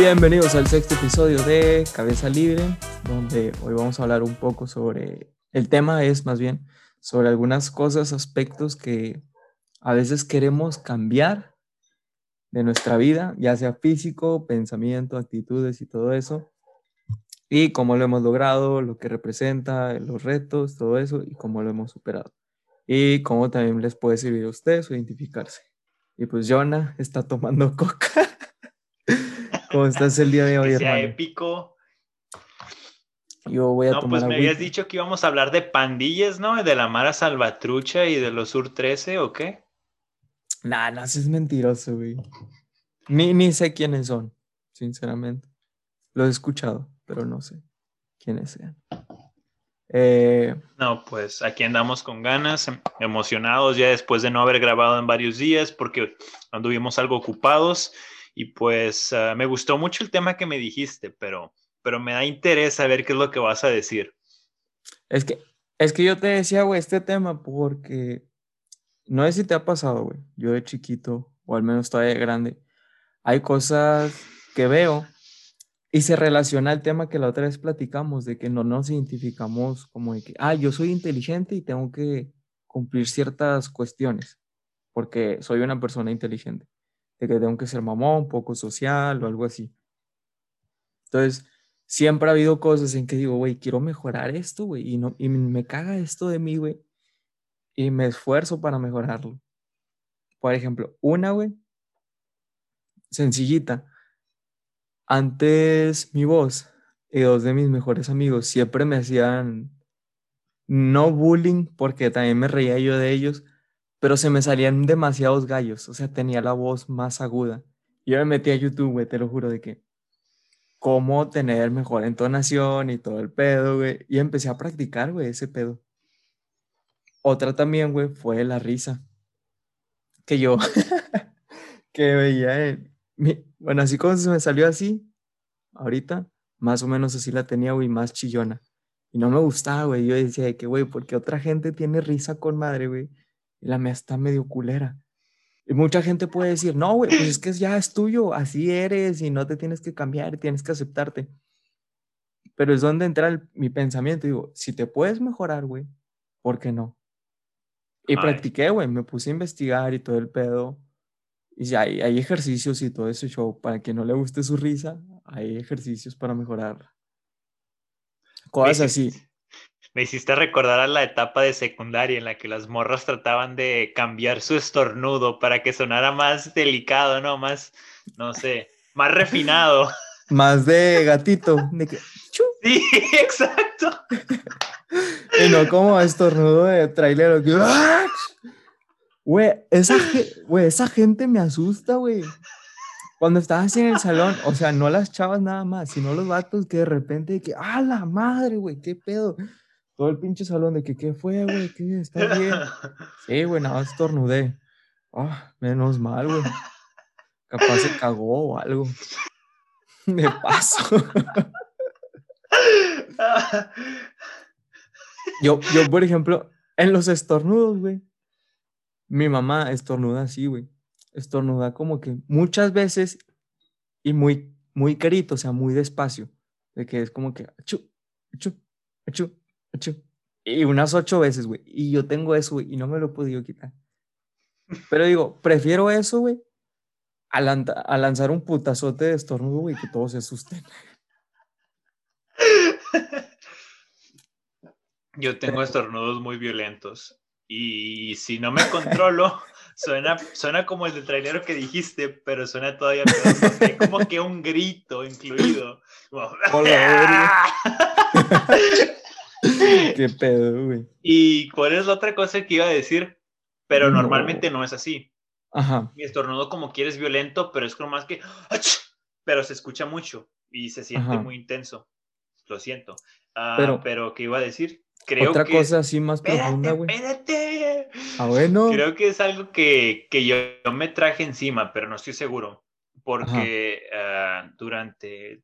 Bienvenidos al sexto episodio de Cabeza Libre, donde hoy vamos a hablar un poco sobre, el tema es más bien sobre algunas cosas, aspectos que a veces queremos cambiar de nuestra vida, ya sea físico, pensamiento, actitudes y todo eso, y cómo lo hemos logrado, lo que representa, los retos, todo eso, y cómo lo hemos superado. Y cómo también les puede servir a ustedes o identificarse. Y pues Jonah está tomando coca. ¿Cómo estás el día de hoy, que sea épico. Yo voy a no, tomar pues me habías dicho que íbamos a hablar de pandillas, ¿no? De la Mara Salvatrucha y de los Sur 13, ¿o qué? Nah, no, eso es mentiroso, güey. Ni, ni sé quiénes son, sinceramente. Lo he escuchado, pero no sé quiénes sean. Eh, no, pues aquí andamos con ganas, em, emocionados ya después de no haber grabado en varios días porque anduvimos algo ocupados y pues uh, me gustó mucho el tema que me dijiste, pero, pero me da interés saber qué es lo que vas a decir. Es que, es que yo te decía, güey, este tema porque no sé si te ha pasado, güey. Yo de chiquito, o al menos todavía de grande, hay cosas que veo y se relaciona al tema que la otra vez platicamos, de que no nos identificamos como de que, ah, yo soy inteligente y tengo que cumplir ciertas cuestiones, porque soy una persona inteligente, de que tengo que ser mamón, poco social o algo así. Entonces, siempre ha habido cosas en que digo, güey, quiero mejorar esto, güey, y, no, y me caga esto de mí, güey, y me esfuerzo para mejorarlo. Por ejemplo, una, güey, sencillita antes mi voz y dos de mis mejores amigos siempre me hacían no bullying porque también me reía yo de ellos, pero se me salían demasiados gallos, o sea, tenía la voz más aguda. Yo me metí a YouTube, güey, te lo juro de que cómo tener mejor entonación y todo el pedo, güey, y empecé a practicar, güey, ese pedo. Otra también, güey, fue la risa. Que yo, que veía en, bueno, así como se me salió así, ahorita, más o menos así la tenía, güey, más chillona. Y no me gustaba, güey. Yo decía que, güey, porque otra gente tiene risa con madre, güey, y la mía está medio culera. Y mucha gente puede decir, no, güey, pues es que ya es tuyo, así eres y no te tienes que cambiar, tienes que aceptarte. Pero es donde entra mi pensamiento. Digo, si te puedes mejorar, güey, ¿por qué no? Y practiqué, güey, me puse a investigar y todo el pedo. Y hay, hay ejercicios y todo ese show. Para que no le guste su risa, hay ejercicios para mejorar. Cosas así. Me hiciste recordar a la etapa de secundaria en la que las morras trataban de cambiar su estornudo para que sonara más delicado, ¿no? Más, no sé, más refinado. Más de gatito. Sí, exacto. y no como estornudo de trailero. Güey, esa, esa gente me asusta, güey. Cuando estás así en el salón, o sea, no las chavas nada más, sino los vatos que de repente, que, ¡ah, la madre, güey! ¿Qué pedo? Todo el pinche salón de que, ¿qué fue, güey? ¿Qué? ¿Está bien? Sí, güey, nada estornudé. Ah, menos mal, güey. Capaz se cagó o algo. Me paso. yo, yo, por ejemplo, en los estornudos, güey, mi mamá estornuda así, güey. Estornuda como que muchas veces y muy, muy carito, o sea, muy despacio. De que es como que, achu, achu, achu, achu. Y unas ocho veces, güey. Y yo tengo eso, güey, y no me lo he podido quitar. Pero digo, prefiero eso, güey, a, lanzar un putazote de estornudo, güey, que todos se asusten. Yo tengo estornudos muy violentos. Y si no me controlo, suena, suena como el del trailero que dijiste, pero suena todavía peor. Hay como que un grito incluido. Qué pedo, güey. ¿Y cuál es la otra cosa que iba a decir? Pero normalmente no es así. Ajá. Mi estornudo como quieres violento, pero es como más que... Pero se escucha mucho y se siente muy intenso. Lo siento. Ah, pero, pero, ¿qué iba a decir? Creo Otra cosa así más profunda, güey. Espérate. Ah, bueno. Creo que es algo que, que yo, me traje encima, pero no estoy seguro. Porque uh, durante,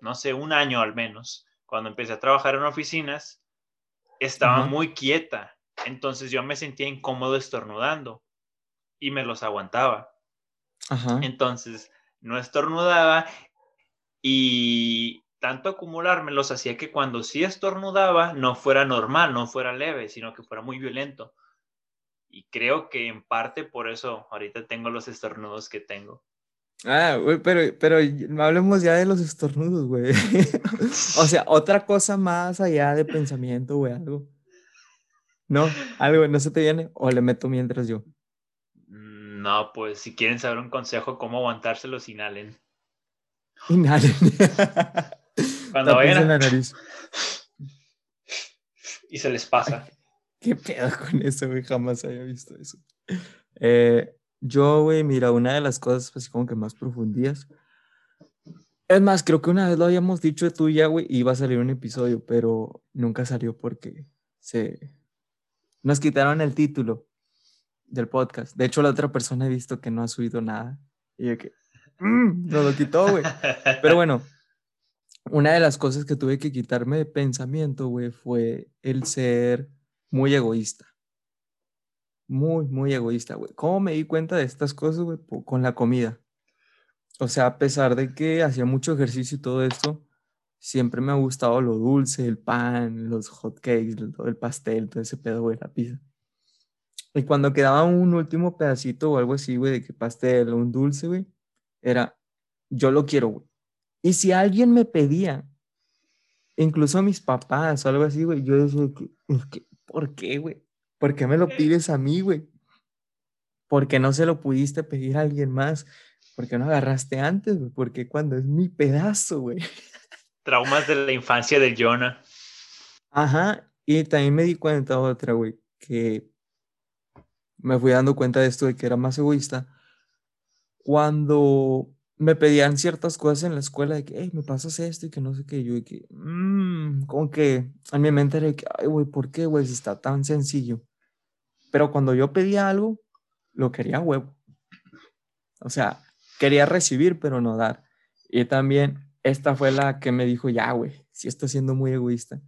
no sé, un año al menos, cuando empecé a trabajar en oficinas, estaba muy quieta. Entonces yo me sentía incómodo estornudando y me los aguantaba. Entonces no estornudaba y tanto acumulármelos hacía que cuando sí estornudaba no fuera normal, no fuera leve, sino que fuera muy violento. Y creo que en parte por eso ahorita tengo los estornudos que tengo. Ah, güey, pero, pero hablemos ya de los estornudos, güey. o sea, otra cosa más allá de pensamiento, güey, algo. No, algo, no se te viene, o le meto mientras yo. Mm, no, pues si quieren saber un consejo, cómo aguantárselos, inhalen. Inhalen. Cuando vayan la nariz. Y se les pasa. ¿Qué pedo con eso, güey? Jamás había visto eso. Eh, yo, güey, mira, una de las cosas así como que más profundías. Es más, creo que una vez lo habíamos dicho de tú ya, güey, iba a salir un episodio, pero nunca salió porque se... Nos quitaron el título del podcast. De hecho, la otra persona he visto que no ha subido nada. Y yo que... Mm, nos lo quitó, güey. Pero bueno, una de las cosas que tuve que quitarme de pensamiento, güey, fue el ser muy egoísta muy, muy egoísta, güey. ¿Cómo me di cuenta de estas cosas, güey? Con la comida. O sea, a pesar de que hacía mucho ejercicio y todo esto, siempre me ha gustado lo dulce, el pan, los hot cakes, el pastel, todo ese pedo, güey, la pizza. Y cuando quedaba un último pedacito o algo así, güey, de que pastel o un dulce, güey, era, yo lo quiero, güey. Y si alguien me pedía, incluso mis papás o algo así, güey, yo decía, ¿por qué, güey? ¿Por qué me lo pides a mí, güey? ¿Por qué no se lo pudiste pedir a alguien más? ¿Por qué no agarraste antes, güey? Porque cuando es mi pedazo, güey. Traumas de la infancia de Jonah. Ajá, y también me di cuenta otra, güey, que me fui dando cuenta de esto de que era más egoísta. Cuando me pedían ciertas cosas en la escuela de que, hey, me pasas esto y que no sé qué, yo y que, mmm, como que en mi mente era de que, ay, güey, ¿por qué, güey, si está tan sencillo? Pero cuando yo pedía algo, lo quería huevo. O sea, quería recibir, pero no dar. Y también esta fue la que me dijo, ya, güey, si estás siendo muy egoísta.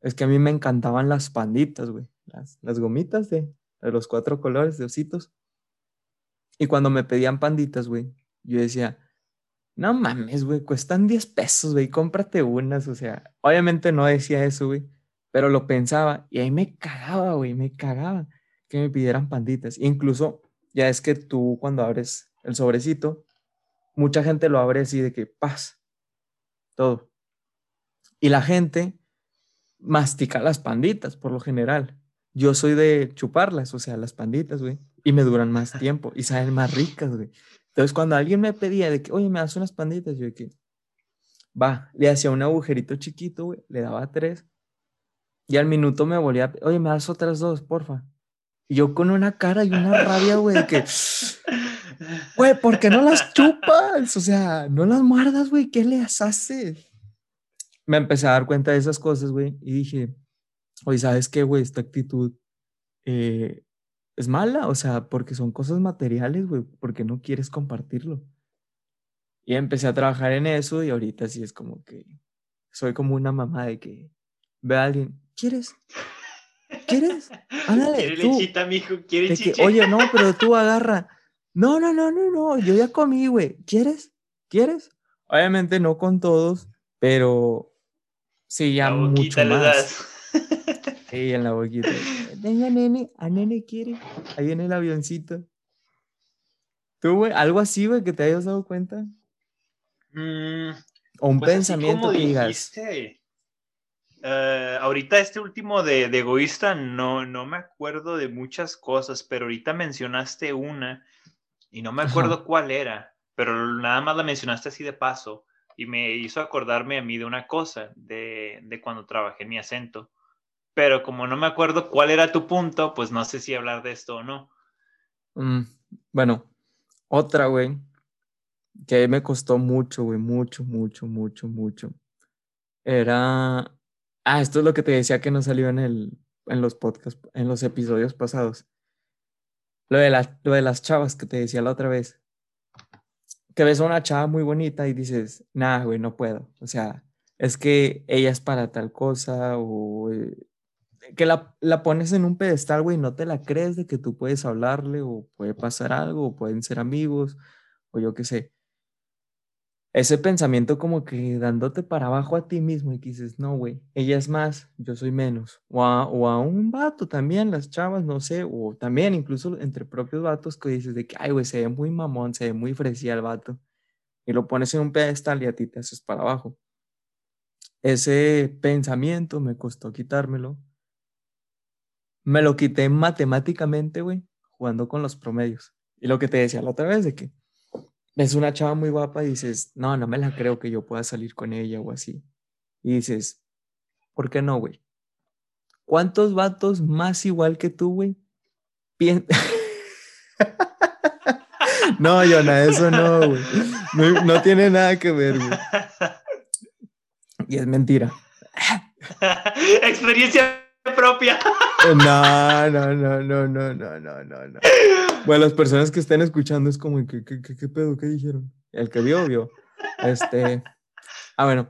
Es que a mí me encantaban las panditas, güey. Las, las gomitas de, de los cuatro colores de ositos. Y cuando me pedían panditas, güey, yo decía, no mames, güey, cuestan 10 pesos, güey, cómprate unas. O sea, obviamente no decía eso, güey, pero lo pensaba y ahí me cagaba, güey, me cagaba que me pidieran panditas. Incluso, ya es que tú cuando abres el sobrecito, mucha gente lo abre así de que paz, todo. Y la gente mastica las panditas, por lo general. Yo soy de chuparlas, o sea, las panditas, güey, y me duran más tiempo y saben más ricas, güey. Entonces, cuando alguien me pedía de que, oye, me das unas panditas, yo de que, va, le hacía un agujerito chiquito, güey, le daba tres, y al minuto me volvía, oye, me das otras dos, porfa. Y yo con una cara y una rabia, güey, de que, güey, ¿por qué no las chupas? O sea, no las muerdas, güey, ¿qué le haces? Me empecé a dar cuenta de esas cosas, güey, y dije, oye, ¿sabes qué, güey? Esta actitud eh, es mala, o sea, porque son cosas materiales, güey, porque no quieres compartirlo. Y empecé a trabajar en eso y ahorita sí es como que soy como una mamá de que ve a alguien, ¿quieres? ¿Quieres? Ándale. Quiere lechita, mijo, quiere chiche. Oye, no, pero tú agarra. No, no, no, no, no, yo ya comí, güey. ¿Quieres? ¿Quieres? Obviamente no con todos, pero sí, ya mucho más. Sí, en la boquita. Venga, nene, a nene quiere. Ahí en el avioncito. ¿Tú, güey? ¿Algo así, güey, que te hayas dado cuenta? Mm, o un pues pensamiento que digas. Eh, ahorita este último de, egoísta no, no me acuerdo de muchas cosas, pero ahorita mencionaste una y no me acuerdo cuál era, pero nada más la mencionaste así de paso y me hizo acordarme a mí de una cosa, de, de cuando trabajé en mi acento. Pero como no me acuerdo cuál era tu punto, pues no sé si hablar de esto o no. Mm, bueno, otra, güey, que me costó mucho, güey, mucho, mucho, mucho, mucho. Era Ah, esto es lo que te decía que no salió en, el, en los podcasts, en los episodios pasados. Lo de, lo de las chavas que te decía la otra vez. Que ves a una chava muy bonita y dices, nah, güey, no puedo. O sea, es que ella es para tal cosa o eh, que la, la, pones en un pedestal, güey, no te la crees de que tú puedes hablarle o puede pasar algo o pueden ser amigos o yo qué sé. Ese pensamiento como que dándote para abajo a ti mismo y que dices, no, güey, ella es más, yo soy menos. O a, o a, un vato también, las chavas, no sé, o también incluso entre propios vatos que dices de que, ay, güey, se ve muy mamón, se ve muy fresía el vato. Y lo pones en un pedestal y a ti te haces para abajo. Ese pensamiento me costó quitármelo. Me lo quité matemáticamente, güey, jugando con los promedios. Y lo que te decía la otra vez de que ves una chava muy guapa y dices, no, no me la creo que yo pueda salir con ella o así. Y dices, ¿por qué no, güey? ¿Cuántos vatos más igual que tú, güey? no, Jonah, eso no, güey. No, no, tiene nada que ver, güey. Y es mentira. Experiencia propia. No, no, no, no, no, no, no, no, Bueno, las personas que estén escuchando es como, ¿qué, pedo? ¿Qué dijeron? El que vio, vio. Este. Ah, bueno.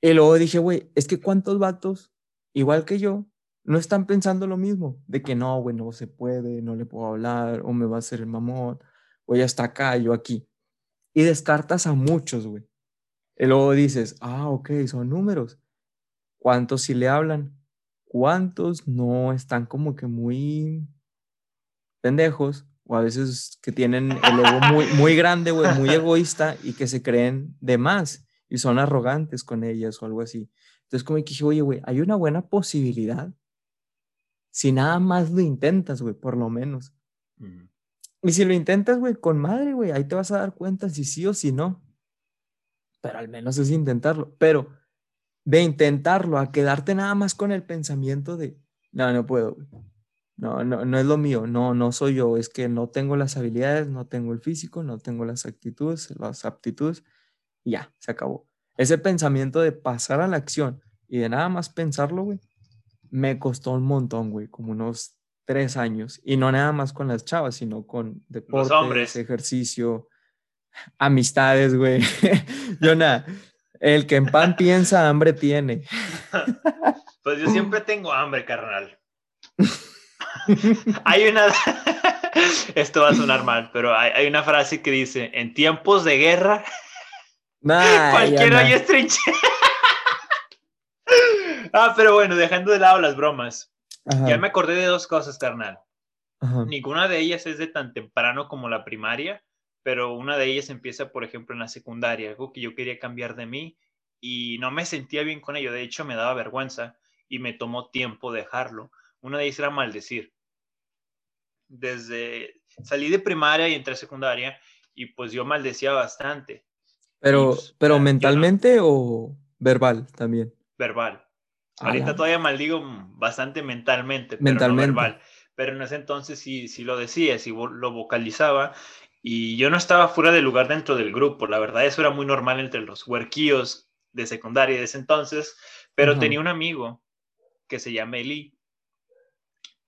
Y luego dije, güey, es que cuántos vatos, igual que yo, no están pensando lo mismo, de que no, güey, no se puede, no le puedo hablar, o me va a hacer el mamón, o ya está acá, yo aquí. Y descartas a muchos, güey. Y luego dices, ah, ok, son números. ¿Cuántos sí le hablan? ¿Cuántos no están como que muy pendejos? O a veces que tienen el ego muy, muy grande, güey, muy egoísta y que se creen de más y son arrogantes con ellas o algo así. Entonces, como que dije, oye, güey, hay una buena posibilidad si nada más lo intentas, güey, por lo menos. Y si lo intentas, güey, con madre, güey, ahí te vas a dar cuenta si sí o si no pero al menos es intentarlo. Pero de intentarlo a quedarte nada más con el pensamiento de, no, no puedo, no, no, no es lo mío, no, no soy yo, es que no tengo las habilidades, no tengo el físico, no tengo las actitudes, las aptitudes, y ya, se acabó. Ese pensamiento de pasar a la acción y de nada más pensarlo, güey, me costó un montón, güey, como unos tres años. Y no nada más con las chavas, sino con deportes, ejercicio, amistades, güey. Jonah, el que en pan piensa, hambre tiene. Pues yo siempre tengo hambre, carnal. hay una. Esto va a sonar mal, pero hay, una frase que dice: En tiempos de guerra, cualquiera hay trinchera. ah, pero bueno, dejando de lado las bromas. Ya me acordé de dos cosas, carnal. Ninguna de ellas es de tan temprano como la primaria, pero una de ellas empieza, por ejemplo, en la secundaria, algo que yo quería cambiar de mí y no me sentía bien con ello, de hecho me daba vergüenza y me tomó tiempo dejarlo. Una de ellas era maldecir. Desde salí de primaria y entré a secundaria y pues yo maldecía bastante. Pero, pues, pero mentalmente o verbal también. Verbal. Ahorita todavía maldigo bastante mentalmente, pero mentalmente. no verbal. Pero en ese entonces sí, sí lo decía, sí lo vocalizaba y yo no estaba fuera de lugar dentro del grupo, la verdad, eso era muy normal entre los huerquillos de secundaria de ese entonces, pero tenía un amigo que se llama Eli,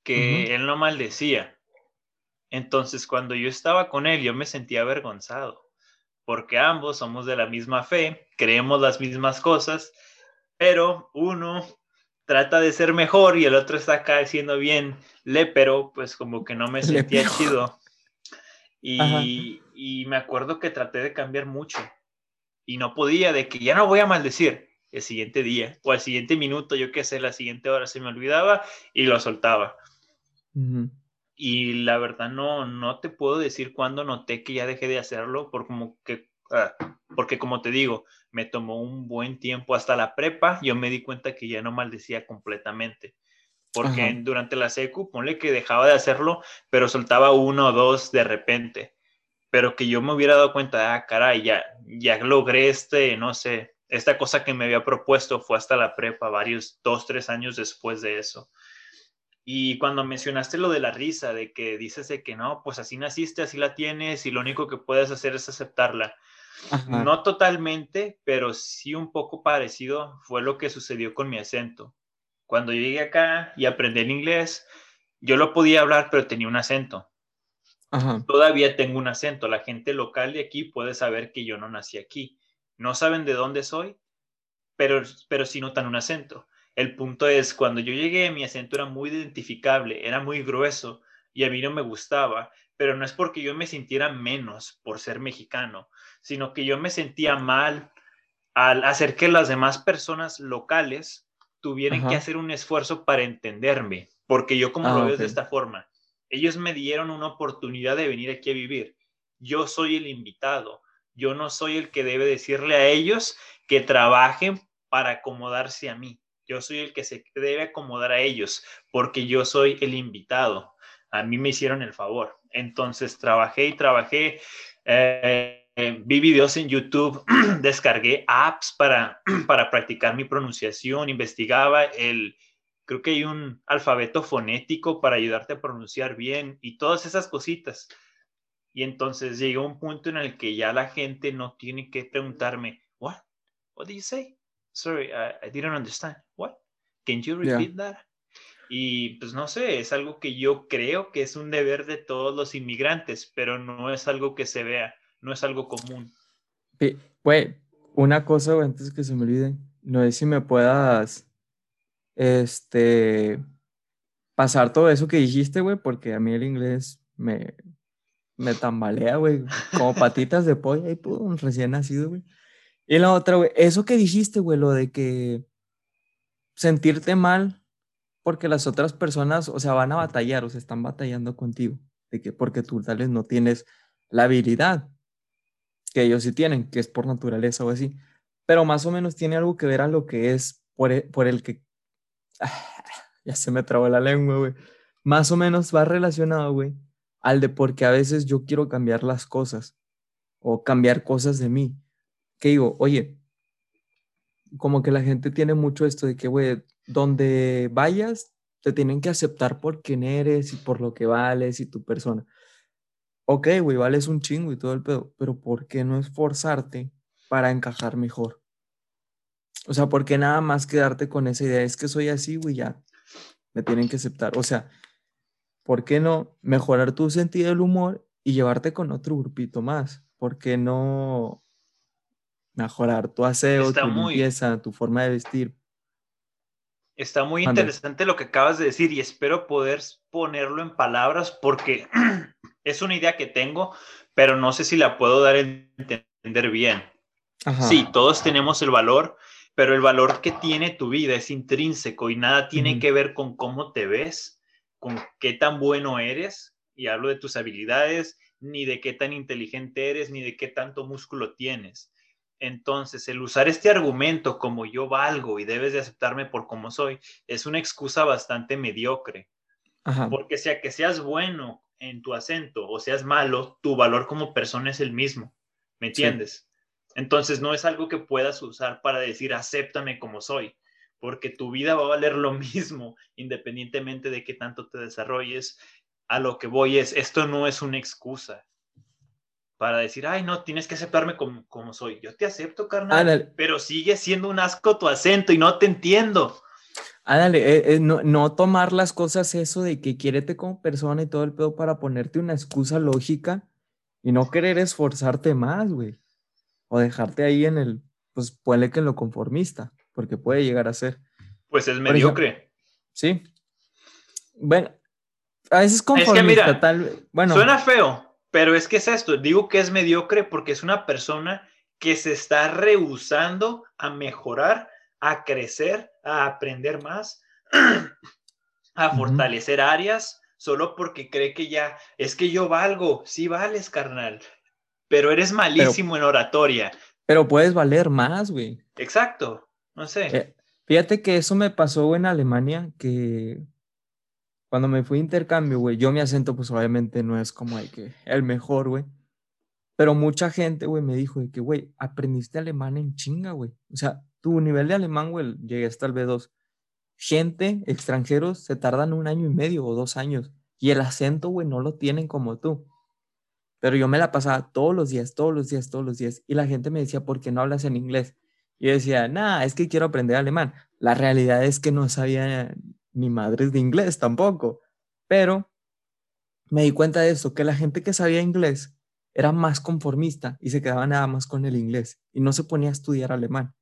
que él no maldecía. Entonces, cuando yo estaba con él, yo me sentía avergonzado, porque ambos somos de la misma fe, creemos las mismas cosas, pero uno trata de ser mejor y el otro está acá diciendo bien pero pues como que no me sentía chido. Y, me acuerdo que traté de cambiar mucho y no podía, de que ya no voy a maldecir el siguiente día o al siguiente minuto, yo qué sé, la siguiente hora se me olvidaba y lo soltaba. Y la verdad no, no te puedo decir cuándo noté que ya dejé de hacerlo, por como que, ah, porque como te digo, me tomó un buen tiempo. Hasta la prepa, yo me di cuenta que ya no maldecía completamente porque durante la secu, ponle que dejaba de hacerlo, pero soltaba uno o dos de repente, pero que yo me hubiera dado cuenta, ah, caray, ya, ya logré este, no sé, esta cosa que me había propuesto fue hasta la prepa, varios, dos, tres años después de eso. Y cuando mencionaste lo de la risa, de que dices de que no, pues así naciste, así la tienes y lo único que puedes hacer es aceptarla. No totalmente, pero sí un poco parecido fue lo que sucedió con mi acento cuando llegué acá y aprendí el inglés, yo lo podía hablar, pero tenía un acento. Todavía tengo un acento. La gente local de aquí puede saber que yo no nací aquí. No saben de dónde soy, pero, pero sí notan un acento. El punto es, cuando yo llegué, mi acento era muy identificable, era muy grueso y a mí no me gustaba, pero no es porque yo me sintiera menos por ser mexicano, sino que yo me sentía mal al hacer que las demás personas locales tuvieran que hacer un esfuerzo para entenderme, porque yo como lo ah, veo de esta forma, ellos me dieron una oportunidad de venir aquí a vivir. Yo soy el invitado, yo no soy el que debe decirle a ellos que trabajen para acomodarse a mí. Yo soy el que se debe acomodar a ellos porque yo soy el invitado. A mí me hicieron el favor. Entonces trabajé y trabajé. Eh, vi videos en YouTube, descargué apps para, para practicar mi pronunciación, investigaba el, creo que hay un alfabeto fonético para ayudarte a pronunciar bien y todas esas cositas. Y entonces llegó un punto en el que ya la gente no tiene que preguntarme, what? What did you say? Sorry, I, didn't understand. What? Can you repeat that? Y pues no sé, es algo que yo creo que es un deber de todos los inmigrantes, pero no es algo que se vea, no es algo común. Güey, una cosa, antes que se me olvide, no sé si me puedas, este, pasar todo eso que dijiste, güey, porque a mí el inglés me, me tambalea, güey, como patitas de pollo y pum, recién nacido, güey. Y la otra, güey, eso que dijiste, güey, lo de que sentirte mal porque las otras personas, o sea, van a batallar, o sea, están batallando contigo, de que porque tú tal vez no tienes la habilidad que ellos sí tienen, que es por naturaleza o así, pero más o menos tiene algo que ver a lo que es por, e, el que, ya se me trabó la lengua, güey, más o menos va relacionado, güey, al de porque a veces yo quiero cambiar las cosas o cambiar cosas de mí. Que digo, oye, como que la gente tiene mucho esto de que, güey, donde vayas, te tienen que aceptar por quién eres y por lo que vales y tu persona. Ok, güey, vales un chingo y todo el pedo, pero ¿por qué no esforzarte para encajar mejor? O sea, ¿por qué nada más quedarte con esa idea? Es que soy así, güey, ya me tienen que aceptar. O sea, ¿por qué no mejorar tu sentido del humor y llevarte con otro grupito más? ¿Por qué no mejorar tu aseo, tu limpieza, tu forma de vestir? Está muy interesante lo que acabas de decir y espero poder ponerlo en palabras porque es una idea que tengo, pero no sé si la puedo dar a entender bien. Sí, todos tenemos el valor, pero el valor que tiene tu vida es intrínseco y nada tiene que ver con cómo te ves, con qué tan bueno eres, y hablo de tus habilidades, ni de qué tan inteligente eres, ni de qué tanto músculo tienes. Entonces, el usar este argumento como yo valgo y debes de aceptarme por como soy, es una excusa bastante mediocre. Porque sea que seas bueno en tu acento o seas malo, tu valor como persona es el mismo. ¿Me entiendes? Entonces, no es algo que puedas usar para decir acéptame como soy, porque tu vida va a valer lo mismo independientemente de qué tanto te desarrolles. A lo que voy es, esto no es una excusa para decir, ay, no, tienes que aceptarme como, como soy. Yo te acepto, carnal, pero sigue siendo un asco tu acento y no te entiendo. Ándale, eh, eh, no, no, tomar las cosas eso de que quiérete como persona y todo el pedo para ponerte una excusa lógica y no querer esforzarte más, güey. O dejarte ahí en el, pues puede que en lo conformista, porque puede llegar a ser. Pues es mediocre. sí. Bueno, a veces conformista, es que mira, tal Bueno. Suena feo, pero es que es esto, digo que es mediocre porque es una persona que se está rehusando a mejorar, a crecer, a aprender más, a fortalecer áreas, solo porque cree que ya, es que yo valgo, sí vales, carnal, pero eres malísimo en oratoria. Pero puedes valer más, güey. Exacto, no sé. Eh, fíjate que eso me pasó en Alemania, que cuando me fui a intercambio, güey, yo mi acento, pues obviamente no es como el, que, el mejor, güey. Pero mucha gente, güey, me dijo de que, güey, aprendiste alemán en chinga, güey. O sea, tu nivel de alemán, güey, llegué hasta el B2. Gente, extranjeros, se tardan un año y medio o dos años. Y el acento, güey, no lo tienen como tú. Pero yo me la pasaba todos los días, todos los días, todos los días. Y la gente me decía, ¿por qué no hablas en inglés? Y yo decía, nah, es que quiero aprender alemán. La realidad es que no sabía ni madres de inglés tampoco. Pero me di cuenta de eso, que la gente que sabía inglés era más conformista y se quedaba nada más con el inglés y no se ponía a estudiar alemán.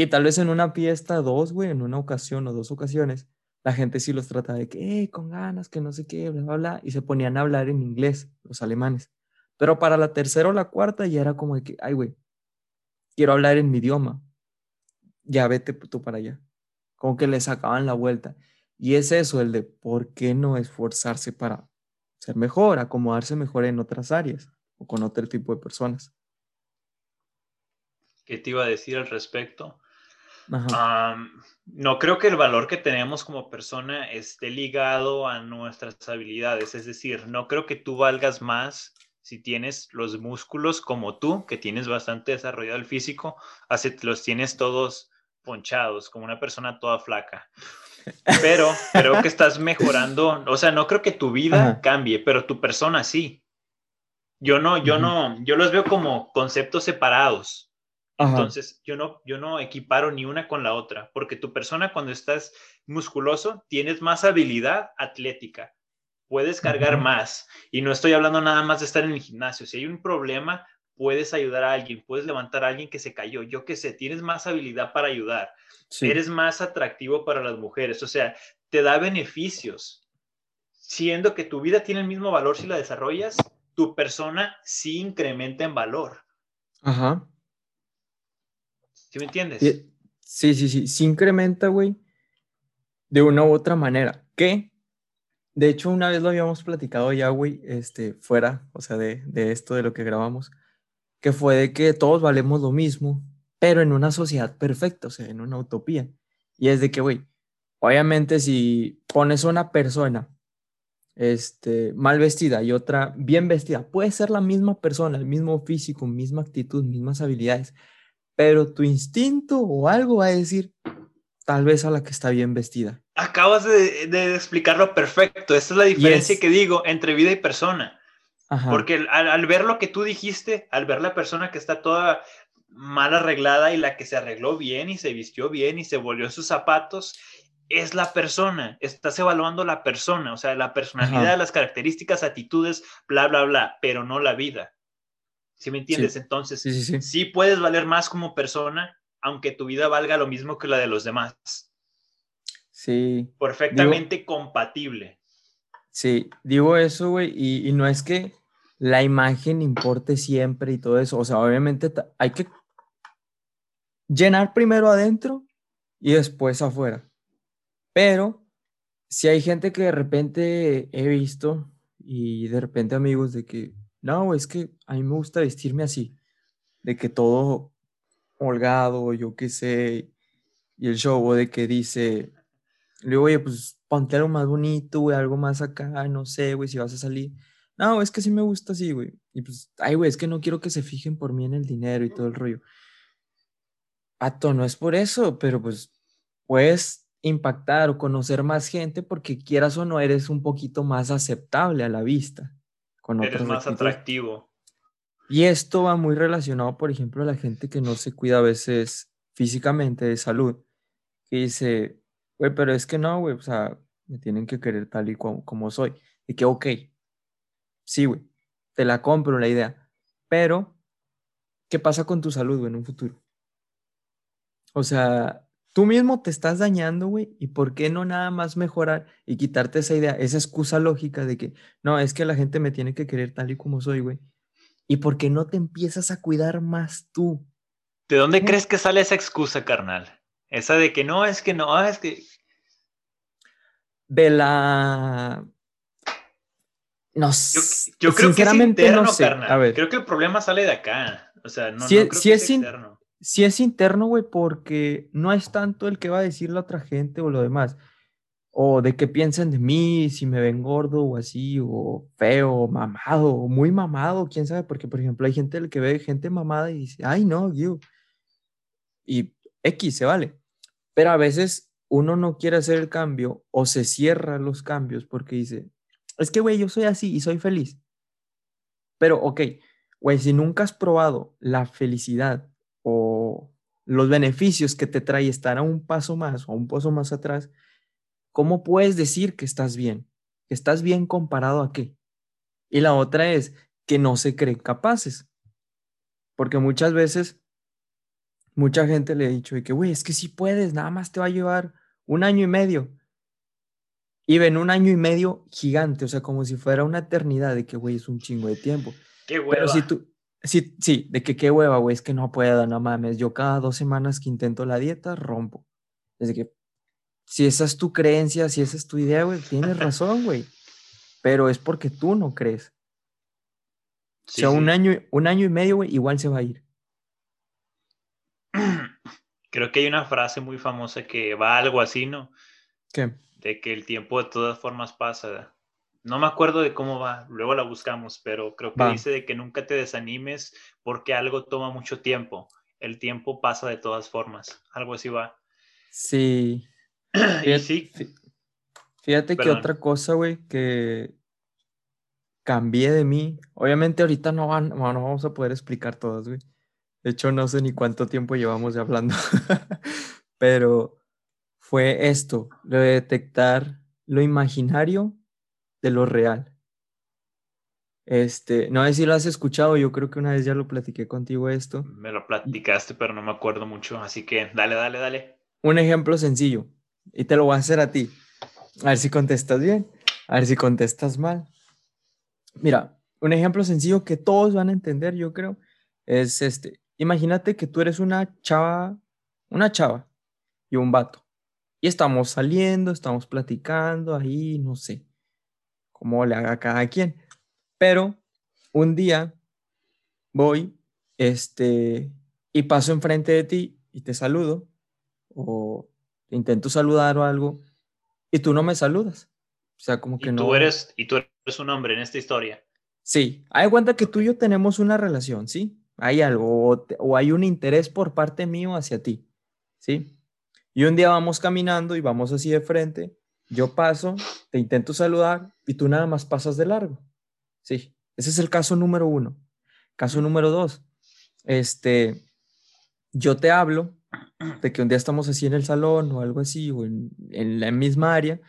Y tal vez en una fiesta, dos, güey, en una ocasión o dos ocasiones, la gente sí los trataba de que, con ganas, que no sé qué, bla, bla, bla, y se ponían a hablar en inglés, los alemanes. Pero para la tercera o la cuarta ya era como de que, ay, güey, quiero hablar en mi idioma. Ya vete tú para allá. Como que le sacaban la vuelta. Y es eso, el de por qué no esforzarse para ser mejor, acomodarse mejor en otras áreas o con otro tipo de personas. ¿Qué te iba a decir al respecto? No creo que el valor que tenemos como persona esté ligado a nuestras habilidades. Es decir, no creo que tú valgas más si tienes los músculos como tú, que tienes bastante desarrollado el físico, así los tienes todos ponchados, como una persona toda flaca. Pero creo que estás mejorando, o sea, no creo que tu vida cambie, pero tu persona sí. Yo no, yo no, yo los veo como conceptos separados. Entonces, yo no, yo no equiparo ni una con la otra, porque tu persona cuando estás musculoso tienes más habilidad atlética, puedes cargar más. Y no estoy hablando nada más de estar en el gimnasio. Si hay un problema, puedes ayudar a alguien, puedes levantar a alguien que se cayó. Yo qué sé, tienes más habilidad para ayudar. Eres más atractivo para las mujeres. O sea, te da beneficios. Siendo que tu vida tiene el mismo valor si la desarrollas, tu persona sí incrementa en valor. Ajá. ¿Sí me entiendes? Sí, sí, sí, sí incrementa, güey, de una u otra manera. Que, de hecho, una vez lo habíamos platicado ya, güey, este, fuera, o sea, de, de esto, de lo que grabamos, que fue de que todos valemos lo mismo, pero en una sociedad perfecta, o sea, en una utopía. Y es de que, güey, obviamente si pones a una persona este, mal vestida y otra bien vestida, puede ser la misma persona, el mismo físico, misma actitud, mismas habilidades, pero tu instinto o algo va a decir tal vez a la que está bien vestida. Acabas de, explicarlo perfecto. Esta es la diferencia que digo entre vida y persona. Porque al, ver lo que tú dijiste, al ver la persona que está toda mal arreglada y la que se arregló bien y se vistió bien y se volvió sus zapatos, es la persona. Estás evaluando la persona, o sea, la personalidad, las características, actitudes, bla, bla, bla, pero no la vida. ¿Sí me entiendes? Entonces, sí, puedes valer más como persona, aunque tu vida valga lo mismo que la de los demás. Sí. Perfectamente compatible. Sí, digo eso, güey, y, no es que la imagen importe siempre y todo eso. O sea, obviamente hay que llenar primero adentro y después afuera. Pero si hay gente que de repente he visto y de repente amigos de que no, es que a mí me gusta vestirme así, de que todo holgado, yo qué sé, y el show de que dice, le digo, oye, pues ponte algo más bonito, güey, algo más acá, no sé, güey, si vas a salir. No, es que sí me gusta así, güey. Y pues, ay, güey, es que no quiero que se fijen por mí en el dinero y todo el rollo. Pato, no es por eso, pero pues puedes impactar o conocer más gente porque quieras o no eres un poquito más aceptable a la vista. Eres más atractivo. Y esto va muy relacionado, por ejemplo, a la gente que no se cuida a veces físicamente de salud, que dice, güey, pero es que no, güey, o sea, me tienen que querer tal y como, soy. Y que, ok, sí, güey, te la compro la idea, pero, ¿qué pasa con tu salud, güey, en un futuro? O sea, tú mismo te estás dañando, güey, y por qué no nada más mejorar y quitarte esa idea, esa excusa lógica de que, no, es que la gente me tiene que querer tal y como soy, güey. ¿Y por qué no te empiezas a cuidar más tú? ¿De dónde crees que sale esa excusa, carnal? Esa de que no, es que no, es que... De la... No sé. Yo, creo que es interno, carnal. A ver. Creo que el problema sale de acá. O sea, no, creo que es interno si es interno, güey, porque no es tanto el que va a decir la otra gente o lo demás, o de que piensen de mí, si me ven gordo o así, o feo, o mamado, o muy mamado, quién sabe, porque por ejemplo hay gente que ve gente mamada y dice, ay no, yo. Y X se vale. Pero a veces uno no quiere hacer el cambio o se cierra los cambios porque dice, es que, güey, yo soy así y soy feliz. Pero, ok, güey, si nunca has probado la felicidad o los beneficios que te trae estar a un paso más o a un paso más atrás, ¿cómo puedes decir que estás bien? ¿Que estás bien comparado a qué? Y la otra es que no se creen capaces. Porque muchas veces, mucha gente le ha dicho que, güey, es que si puedes, nada más te va a llevar un año y medio. y ven un año y medio gigante, o sea, como si fuera una eternidad de que, güey, es un chingo de tiempo. Qué hueva. Pero si tú, sí, sí, de que qué hueva, güey, es que no puedo, no mames. Yo cada dos semanas que intento la dieta, rompo. Desde que, si esa es tu creencia, si esa es tu idea, güey, tienes razón, güey. Pero es porque tú no crees. o sea, un, año, un año y medio, güey, igual se va a ir. Creo que hay una frase muy famosa que va algo así, ¿no? ¿Qué? de que el tiempo de todas formas pasa. No me acuerdo de cómo va, luego la buscamos, pero creo que dice de que nunca te desanimes porque algo toma mucho tiempo. El tiempo pasa de todas formas. Algo así va. Sí. Fíjate, sí. Fíjate que otra cosa, güey, que cambié de mí. Obviamente ahorita no, van, no vamos a poder explicar todas, güey. De hecho, no sé ni cuánto tiempo llevamos ya hablando. pero fue esto, lo de detectar lo imaginario de lo real. Este, no sé si lo has escuchado, yo creo que una vez ya lo platiqué contigo esto. Me lo platicaste, pero no me acuerdo mucho, así que dale, dale, dale. Un ejemplo sencillo, y te lo voy a hacer a ti. A ver si contestas bien, a ver si contestas mal. Mira, un ejemplo sencillo que todos van a entender, yo creo, es este. Imagínate que tú eres una chava, una chava y un vato. Y estamos saliendo, estamos platicando ahí, no sé cómo le haga cada quien. Pero un día voy, este, y paso enfrente de ti y te saludo, o intento saludar o algo, y tú no me saludas. O sea, como que ¿Y no. Tú eres, y tú eres un hombre en esta historia. Sí, hay cuenta que tú y yo tenemos una relación, ¿sí? Hay algo, o, o hay un interés por parte mío hacia ti, ¿sí? Y un día vamos caminando y vamos así de frente, yo paso, te intento saludar y tú nada más pasas de largo. Sí, ese es el caso número uno. Caso número dos, este, yo te hablo de que un día estamos así en el salón o algo así, o en, la misma área,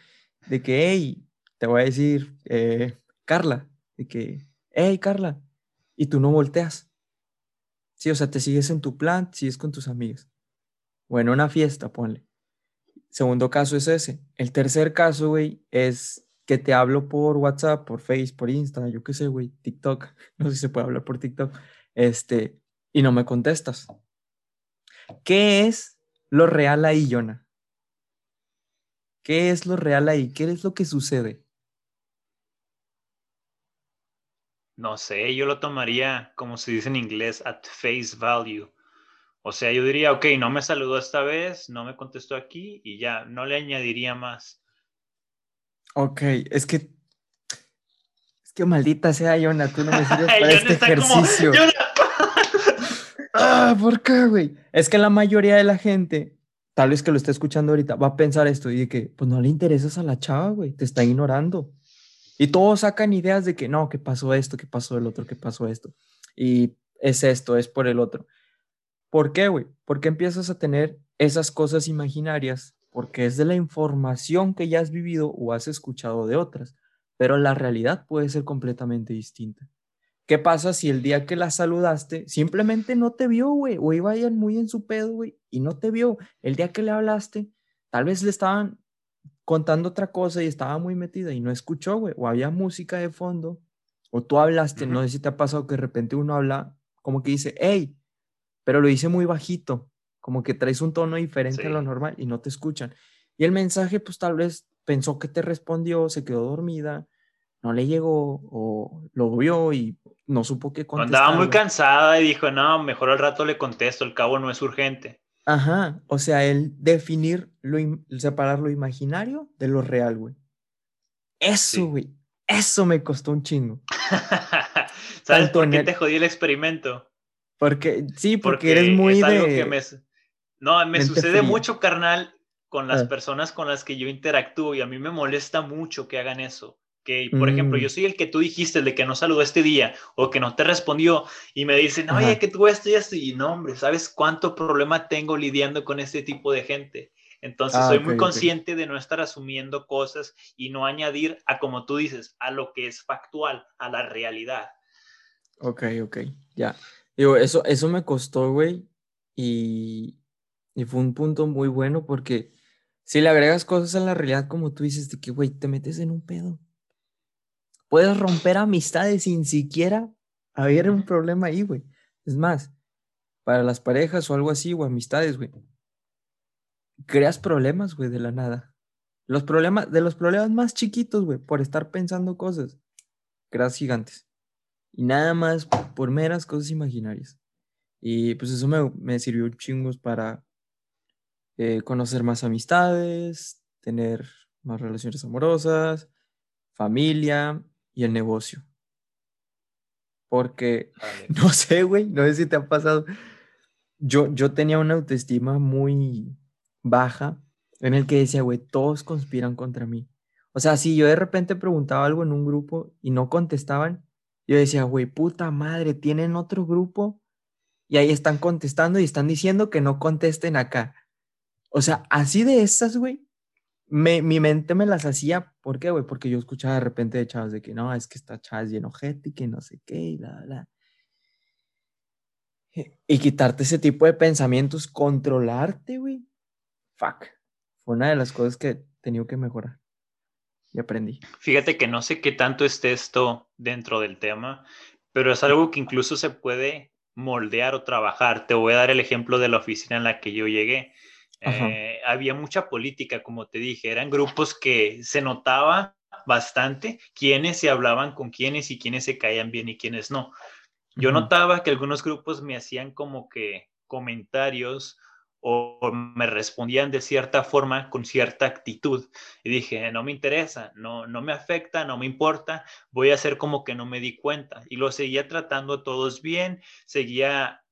de que, hey, te voy a decir, eh, Carla, de que, hey, Carla, y tú no volteas. Sí, o sea, te sigues en tu plan, sigues con tus amigas o en una fiesta, ponle. Segundo caso es ese. El tercer caso, güey, es que te hablo por WhatsApp, por Facebook, por Insta, yo qué sé, güey, TikTok. No sé si se puede hablar por TikTok. Este, y no me contestas. ¿Qué es lo real ahí, Jonah? ¿Qué es lo real ahí? ¿Qué es lo que sucede? No sé, yo lo tomaría como se dice en inglés, at face value. O sea, yo diría, ok, no me saludó esta vez, no me contestó aquí y ya, no le añadiría más. Ok, es que. Es que maldita sea, Yona, tú no me sirves para este ejercicio. ah, ¿por qué, güey? Es que la mayoría de la gente, tal vez que lo esté escuchando ahorita, va a pensar esto y de que, pues no le interesas a la chava, güey, te está ignorando. Y todos sacan ideas de que no, que pasó esto, que pasó el otro, que pasó esto. Y es esto, es por el otro. ¿Por qué, güey? Porque empiezas a tener esas cosas imaginarias, porque es de la información que ya has vivido o has escuchado de otras, pero la realidad puede ser completamente distinta. ¿Qué pasa si el día que la saludaste simplemente no te vio, güey? O iba muy en su pedo, güey, y no te vio. El día que le hablaste, tal vez le estaban contando otra cosa y estaba muy metida y no escuchó, güey. O había música de fondo, o tú hablaste, no sé si te ha pasado que de repente uno habla como que dice, hey, pero lo dice muy bajito, como que traes un tono diferente a lo normal y no te escuchan. Y el mensaje, pues tal vez pensó que te respondió, se quedó dormida, no le llegó o lo vio y no supo qué contestar. Andaba muy cansada y dijo, no, mejor al rato le contesto, el cabo no es urgente. Ajá, o sea, el definir, lo, separar lo imaginario de lo real, güey. Eso, güey, eso me costó un chingo. ¿Sabes por qué te jodí el experimento? Porque, sí, porque, eres muy de... No, me sucede mucho, carnal, con las ah. personas con las que yo interactúo y a mí me molesta mucho que hagan eso. Que, por ejemplo, yo mm. soy el que tú dijiste, el de que no saludó este día o que no te respondió y me dicen, oye, que tú esto y esto. Y no, hombre, ¿sabes cuánto problema tengo lidiando con este tipo de gente? Entonces, ah, soy muy consciente de no estar asumiendo cosas y no añadir a, como tú dices, a lo que es factual, a la realidad. Ok, ok, ya. Digo, eso, eso me costó, güey, y, y fue un punto muy bueno porque si le agregas cosas a la realidad, como tú dices, de que, güey, te metes en un pedo. Puedes romper amistades sin siquiera haber un problema ahí, güey. Es más, para las parejas o algo así, o amistades, güey. Creas problemas, güey, de la nada. Los problemas, de los problemas más chiquitos, güey, por estar pensando cosas, creas gigantes. Y nada más por meras cosas imaginarias. Y pues eso me, me sirvió chingos para eh, conocer más amistades, tener más relaciones amorosas, familia y el negocio. Porque, no sé, güey, no sé si te ha pasado. Yo, yo tenía una autoestima muy baja en el que decía, güey, todos conspiran contra mí. O sea, si yo de repente preguntaba algo en un grupo y no contestaban, yo decía, güey, puta madre, tienen otro grupo y ahí están contestando y están diciendo que no contesten acá. O sea, así de estas, güey, me, mi mente me las hacía. ¿Por qué, güey? Porque yo escuchaba de repente de chavos de que no, es que está chavas lleno ojete y que no sé qué y la, la. Y quitarte ese tipo de pensamientos, controlarte, güey. Fuck. Fue una de las cosas que he tenido que mejorar y aprendí. Fíjate que no sé qué tanto esté esto dentro del tema, pero es algo que incluso se puede moldear o trabajar. Te voy a dar el ejemplo de la oficina en la que yo llegué. Eh, había mucha política, como te dije, eran grupos que se notaba bastante quiénes se hablaban con quiénes y quiénes se caían bien y quiénes no. Yo notaba que algunos grupos me hacían como que comentarios o me respondían de cierta forma con cierta actitud. Y dije, no me interesa, no, no me afecta, no me importa, voy a hacer como que no me di cuenta y lo seguía tratando a todos bien, seguía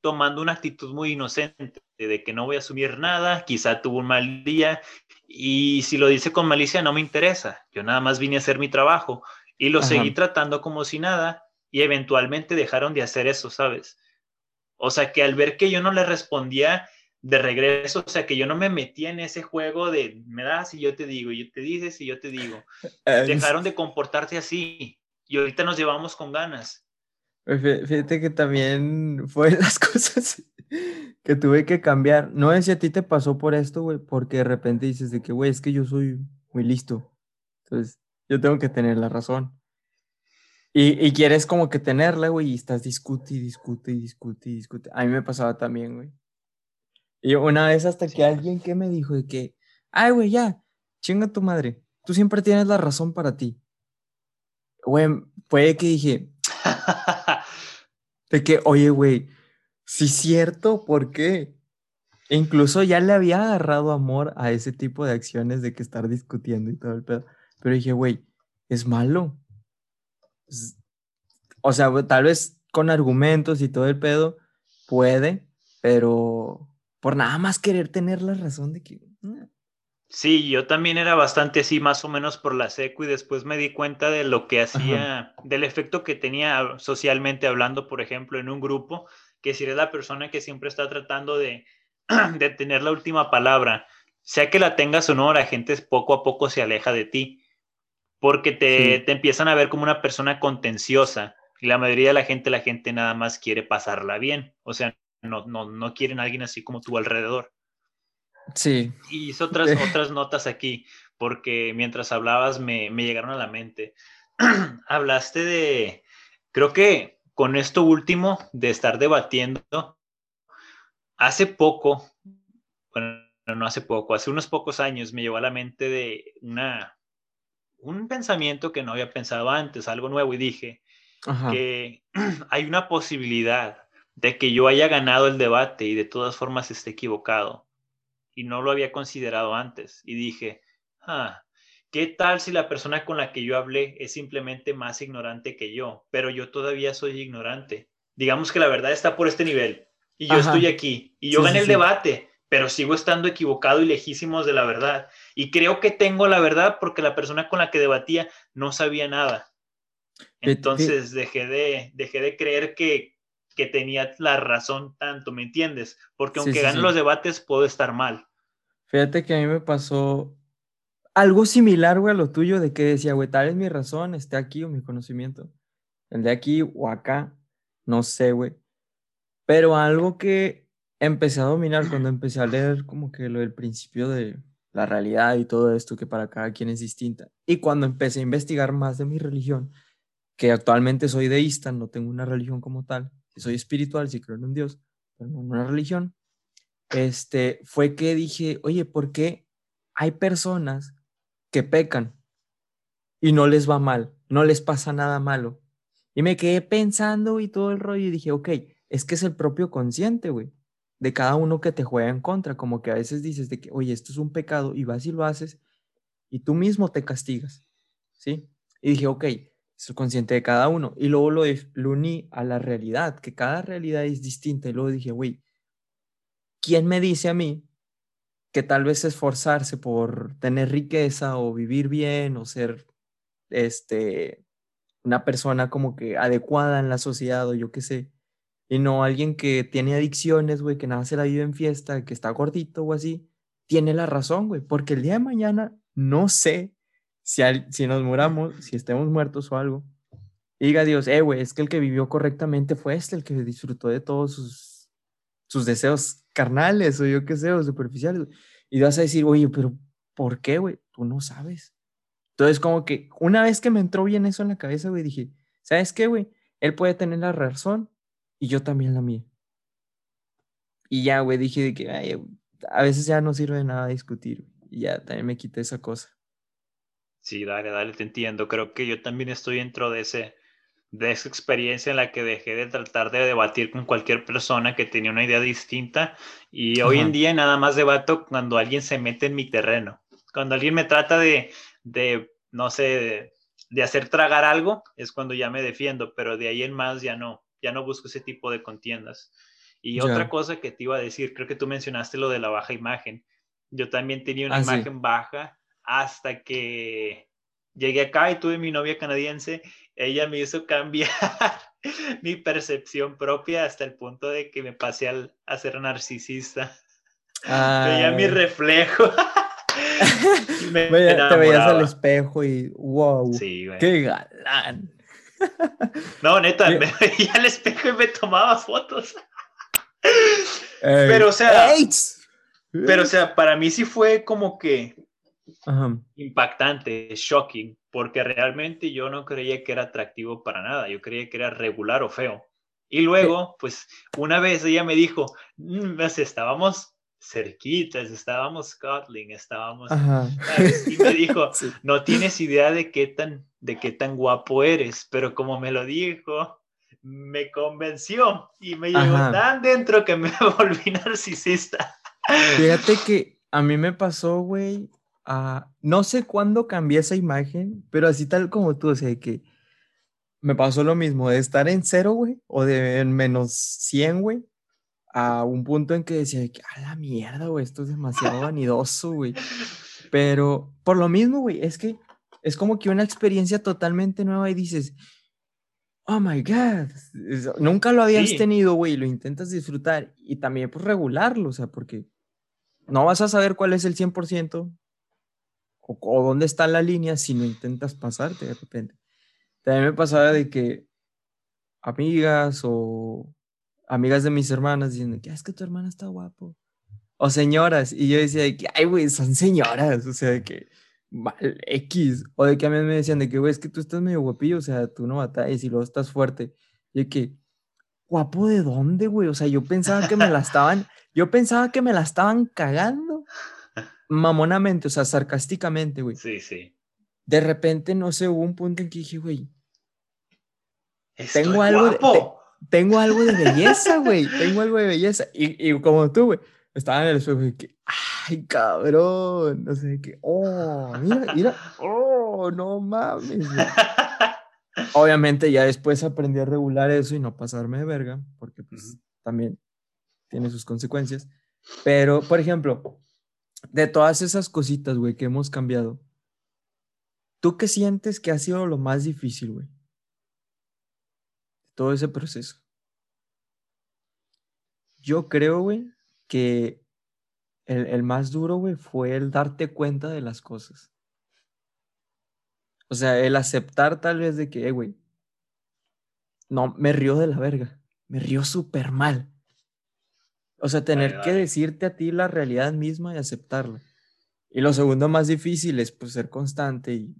tomando una actitud muy inocente de que no voy a asumir nada, quizá tuvo un mal día y si lo dice con malicia no me interesa, yo nada más vine a hacer mi trabajo y lo seguí tratando como si nada y eventualmente dejaron de hacer eso, ¿sabes? O sea que al ver que yo no le respondía de regreso, o sea que yo no me metía en ese juego de me das y yo te digo, y yo te dices y yo te digo, dejaron de comportarse así y ahorita nos llevamos con ganas. Fíjate que también fue las cosas que tuve que cambiar. No sé si a ti te pasó por esto, güey, porque de repente dices de que, güey, es que yo soy muy listo. Entonces, yo tengo que tener la razón. Y, y quieres como que tenerla, güey, y estás discute y discute y discute y discute. A mí me pasaba también, güey. Y una vez hasta que alguien que me dijo de que, ay, güey, ya, chinga tu madre. Tú siempre tienes la razón para ti. Güey, puede que dije, de que, oye, güey, sí cierto, ¿por qué? E incluso ya le había agarrado amor a ese tipo de acciones de que estar discutiendo y todo el pedo. Pero dije, güey, es malo. O sea, tal vez con argumentos y todo el pedo puede, pero por nada más querer tener la razón de que... Sí, yo también era bastante así, más o menos por la seco, y después me di cuenta de lo que hacía, del efecto que tenía socialmente hablando, por ejemplo, en un grupo, que si eres la persona que siempre está tratando de, de tener la última palabra, sea que la tengas o no, la gente poco a poco se aleja de ti, porque te, te empiezan a ver como una persona contenciosa, y la mayoría de la gente, la gente nada más quiere pasarla bien, o sea, no, no, no quieren a alguien así como tú alrededor. Sí. Y hice otras, otras notas aquí, porque mientras hablabas me, me llegaron a la mente. Hablaste de, creo que con esto último de estar debatiendo, hace poco, bueno, no hace poco, hace unos pocos años me llegó a la mente de una, un pensamiento que no había pensado antes, algo nuevo, y dije que hay una posibilidad de que yo haya ganado el debate y de todas formas esté equivocado y no lo había considerado antes. Y dije, ah, ¿qué tal si la persona con la que yo hablé es simplemente más ignorante que yo, pero yo todavía soy ignorante? Digamos que la verdad está por este nivel y yo estoy aquí y yo gané el debate, pero sigo estando equivocado y lejísimos de la verdad. Y creo que tengo la verdad porque la persona con la que debatía no sabía nada. Entonces dejé de, dejé de creer que, que tenía la razón tanto, ¿me entiendes? Porque aunque gane los debates, puedo estar mal. Fíjate que a mí me pasó algo similar, güey, a lo tuyo, de que decía, güey, tal es mi razón, esté aquí o mi conocimiento. El de aquí o acá, no sé, güey. Pero algo que empecé a dominar cuando empecé a leer como que lo del principio de, la realidad y todo esto que para cada quien es distinta. Y cuando empecé a investigar más de mi religión, que actualmente soy deísta, no tengo una religión como tal, soy espiritual, sí creo en un Dios, pero en una religión, este, fue que dije, oye, ¿por qué hay personas que pecan y no les va mal, no les pasa nada malo? Y me quedé pensando y todo el rollo y dije, ok, es que es el propio consciente, güey de cada uno que te juega en contra, como que a veces dices de que, oye, esto es un pecado y vas y lo haces y tú mismo te castigas, ¿sí? Y dije, ok, soy consciente de cada uno. Y luego lo, lo uní a la realidad, que cada realidad es distinta. Y luego dije, güey, ¿quién me dice a mí que tal vez esforzarse por tener riqueza o vivir bien o ser este, una persona como que adecuada en la sociedad o yo qué sé, y no alguien que tiene adicciones, güey, que nada se la vive en fiesta, que está gordito o así, tiene la razón, güey, porque el día de mañana no sé si, nos muramos, si estemos muertos o algo. diga Dios, eh, güey, es que el que vivió correctamente fue este, el que disfrutó de todos sus, sus deseos carnales o yo qué sé, o superficiales. Y vas a decir, oye, pero ¿por qué, güey? Tú no sabes. Entonces, como que una vez que me entró bien eso en la cabeza, güey, dije, ¿sabes qué, güey? Él puede tener la razón, y yo también la mía. Y ya, güey, dije de que a veces ya no sirve de nada discutir. Y ya también me quité esa cosa. Sí, dale, dale, te entiendo. Creo que yo también estoy dentro de ese de esa experiencia en la que dejé de tratar de debatir con cualquier persona que tenía una idea distinta y hoy en día nada más debato cuando alguien se mete en mi terreno. Cuando alguien me trata de, de no sé, de, de hacer tragar algo, es cuando ya me defiendo, pero de ahí en más ya no ya no busco ese tipo de contiendas. Y otra cosa que te iba a decir, creo que tú mencionaste lo de la baja imagen. Yo también tenía una ah, imagen baja hasta que llegué acá y tuve mi novia canadiense. Ella me hizo cambiar mi percepción propia hasta el punto de que me pasé al, a ser narcisista. Veía mi reflejo. te veías al espejo y wow, qué galán. No, neta, me veía al espejo y me tomaba fotos. pero, o sea, pero, o sea, para mí sí fue como que impactante, shocking, porque realmente yo no creía que era atractivo para nada. Yo creía que era regular o feo. Y luego, pues, una vez ella me dijo, mm, estábamos cerquitas, estábamos cuddling, estábamos... Y me dijo, no tienes idea de qué, tan, de qué tan guapo eres, pero como me lo dijo, me convenció y me llegó tan dentro que me volví narcisista. Fíjate que a mí me pasó, güey, no sé cuándo cambié esa imagen, pero así tal como tú, o sea, que me pasó lo mismo, de estar en cero, güey, o de en menos 100, güey, a un punto en que decía que, a la mierda, güey, esto es demasiado vanidoso, güey. Pero por lo mismo, güey, es que es como que una experiencia totalmente nueva y dices, oh my God, nunca lo habías tenido, güey, lo intentas disfrutar y también pues regularlo, o sea, porque no vas a saber cuál es el 100% o, o dónde está la línea si no intentas pasarte de repente. También me pasaba de que amigas o amigas de mis hermanas diciendo que ah, es que tu hermana está guapo. O señoras. Y yo decía de que, ay, güey, son señoras. O sea, de que, mal, X. O de que a mí me decían de que, güey, es que tú estás medio guapillo. O sea, tú no batallas y luego estás fuerte. Y que, guapo de dónde, güey. O sea, yo pensaba que me la estaban, yo pensaba que me la estaban cagando. Mamonamente, o sea, sarcásticamente, güey. Sí, sí. De repente, no sé, hubo un punto en que dije, güey, tengo algo de, tengo algo de belleza, güey, tengo algo de belleza. Y, y como tú, güey, estaba en el espejo y que, ay, cabrón, no sé qué, oh, mira, mira, oh, no mames. Obviamente ya después aprendí a regular eso y no pasarme de verga, porque pues también tiene sus consecuencias. Pero, por ejemplo, de todas esas cositas, güey, que hemos cambiado, ¿tú qué sientes que ha sido lo más difícil, güey? todo ese proceso. Yo creo, güey, que el, más duro, güey, fue el darte cuenta de las cosas. O sea, el aceptar tal vez de que, güey, no, me río de la verga, me río súper mal. O sea, tener que decirte a ti la realidad misma y aceptarla. Y lo segundo más difícil es pues ser constante y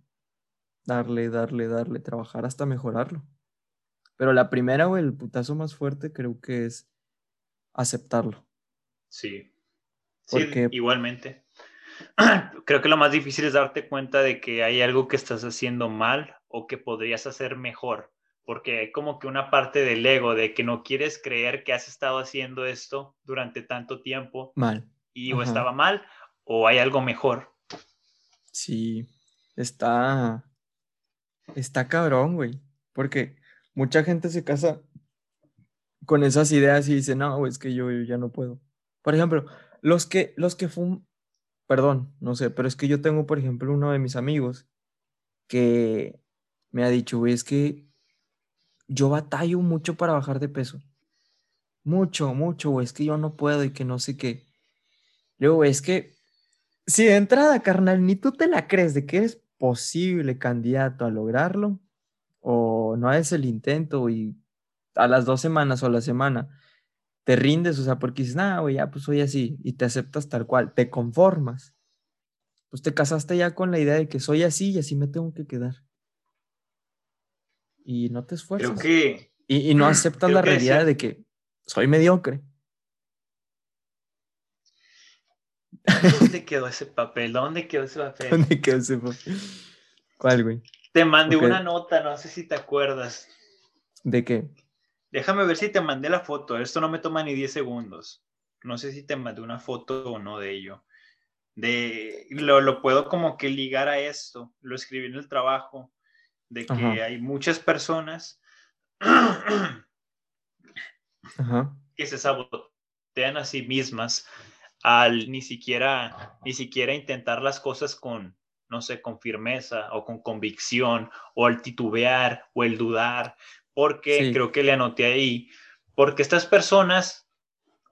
darle, darle, darle, trabajar hasta mejorarlo. Pero la primera, o el putazo más fuerte creo que es aceptarlo. Sí. Porque... igualmente. Creo que lo más difícil es darte cuenta de que hay algo que estás haciendo mal o que podrías hacer mejor. Porque hay como que una parte del ego de que no quieres creer que has estado haciendo esto durante tanto tiempo. Mal. Y o estaba mal o hay algo mejor. Sí, está. Está cabrón, güey. Porque mucha gente se casa con esas ideas y dice, no, es que yo, ya no puedo. Por ejemplo, los que, los que fuman, perdón, no sé, pero es que yo tengo, por ejemplo, uno de mis amigos que me ha dicho, güey, es que yo batallo mucho para bajar de peso. Mucho, mucho, güey, es que yo no puedo y que no sé qué. Luego, es que si de entrada, carnal, ni tú te la crees de que eres posible candidato a lograrlo, o no haces el intento y a las dos semanas o a la semana te rindes, o sea, porque dices, nada, güey, ya pues soy así y te aceptas tal cual, te conformas. Pues te casaste ya con la idea de que soy así y así me tengo que quedar. Y no te esfuerzas. Creo que... y, no aceptas la realidad de que soy mediocre. ¿Dónde quedó ese papel? ¿Dónde quedó ese papel? ¿Dónde quedó ese papel? ¿Cuál, güey? Te mandé una nota, no sé si te acuerdas. ¿De qué? Déjame ver si te mandé la foto. Esto no me toma ni 10 segundos. No sé si te mandé una foto o no de ello. De, lo, lo puedo como que ligar a esto. Lo escribí en el trabajo. De que hay muchas personas que se sabotean a sí mismas al ni siquiera, ni siquiera intentar las cosas con, no sé, con firmeza o con convicción o al titubear o el dudar porque creo que le anoté ahí, porque estas personas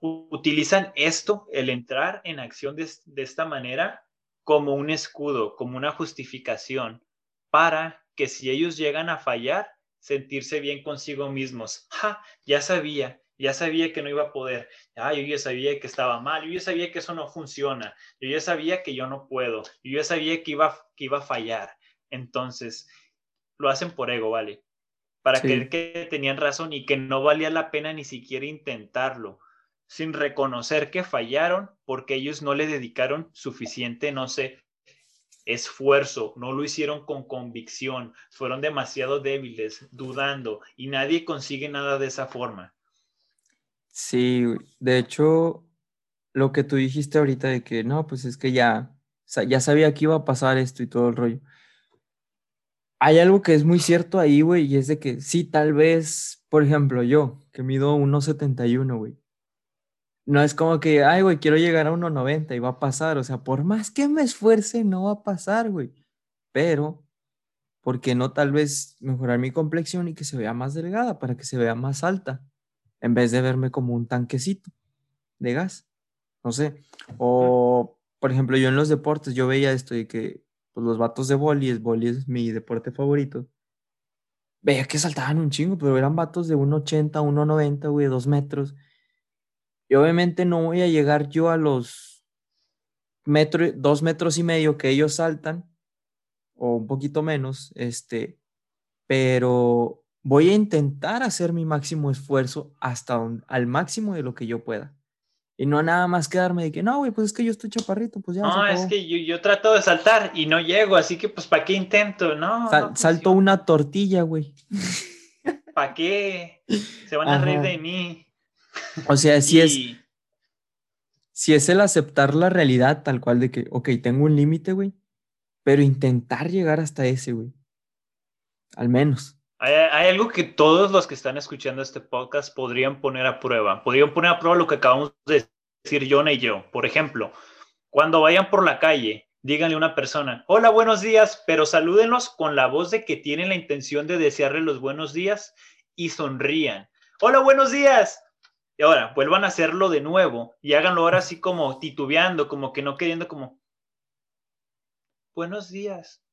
utilizan esto, el entrar en acción de, esta manera, como un escudo, como una justificación, para que si ellos llegan a fallar, sentirse bien consigo mismos. Ja, ya sabía, ya sabía que no iba a poder. Ah, yo ya sabía que estaba mal, yo ya sabía que eso no funciona, yo ya sabía que yo no puedo, yo ya sabía que iba, que iba a fallar. Entonces, lo hacen por ego, ¿vale? para creer que tenían razón y que no valía la pena ni siquiera intentarlo, sin reconocer que fallaron porque ellos no le dedicaron suficiente, no sé, esfuerzo, no lo hicieron con convicción, fueron demasiado débiles, dudando, y nadie consigue nada de esa forma. Sí, de hecho, lo que tú dijiste ahorita de que no, pues es que ya, ya sabía que iba a pasar esto y todo el rollo hay algo que es muy cierto ahí, güey, y es de que sí, tal vez, por ejemplo, yo, que mido 1,71, güey. No es como que, ay, güey, quiero llegar a 1,90 y va a pasar. O sea, por más que me esfuerce, no va a pasar, güey. Pero, ¿por qué no tal vez mejorar mi complexión y que se vea más delgada para que se vea más alta? En vez de verme como un tanquecito de gas. No sé. O, por ejemplo, yo en los deportes, yo veía esto de que pues, los vatos de boli, es es mi deporte favorito. Veía que saltaban un chingo, pero eran vatos de 1,80, 1,90, güey, 2 metros. Y obviamente no voy a llegar yo a los metros, 2 metros y medio que ellos saltan, o un poquito menos, este, pero voy a intentar hacer mi máximo esfuerzo hasta al máximo de lo que yo pueda. Y no nada más quedarme de que, no, güey, pues es que yo estoy chaparrito, pues ya. No, es que yo, yo, trato de saltar y no llego, así que pues ¿para qué intento? No. Salto una tortilla, güey. ¿Para qué? Se van a reír de mí. O sea, si es... Si es el aceptar la realidad tal cual de que, ok, tengo un límite, güey, pero intentar llegar hasta ese, güey. Al menos. Hay, algo que todos los que están escuchando este podcast podrían poner a prueba. Podrían poner a prueba lo que acabamos de decir Jonah y yo. Por ejemplo, cuando vayan por la calle, díganle a una persona, hola, buenos días, pero salúdenlos con la voz de que tienen la intención de desearle los buenos días y sonrían. Hola, buenos días. Y ahora, vuelvan a hacerlo de nuevo y háganlo ahora así como titubeando, como que no queriendo como, buenos días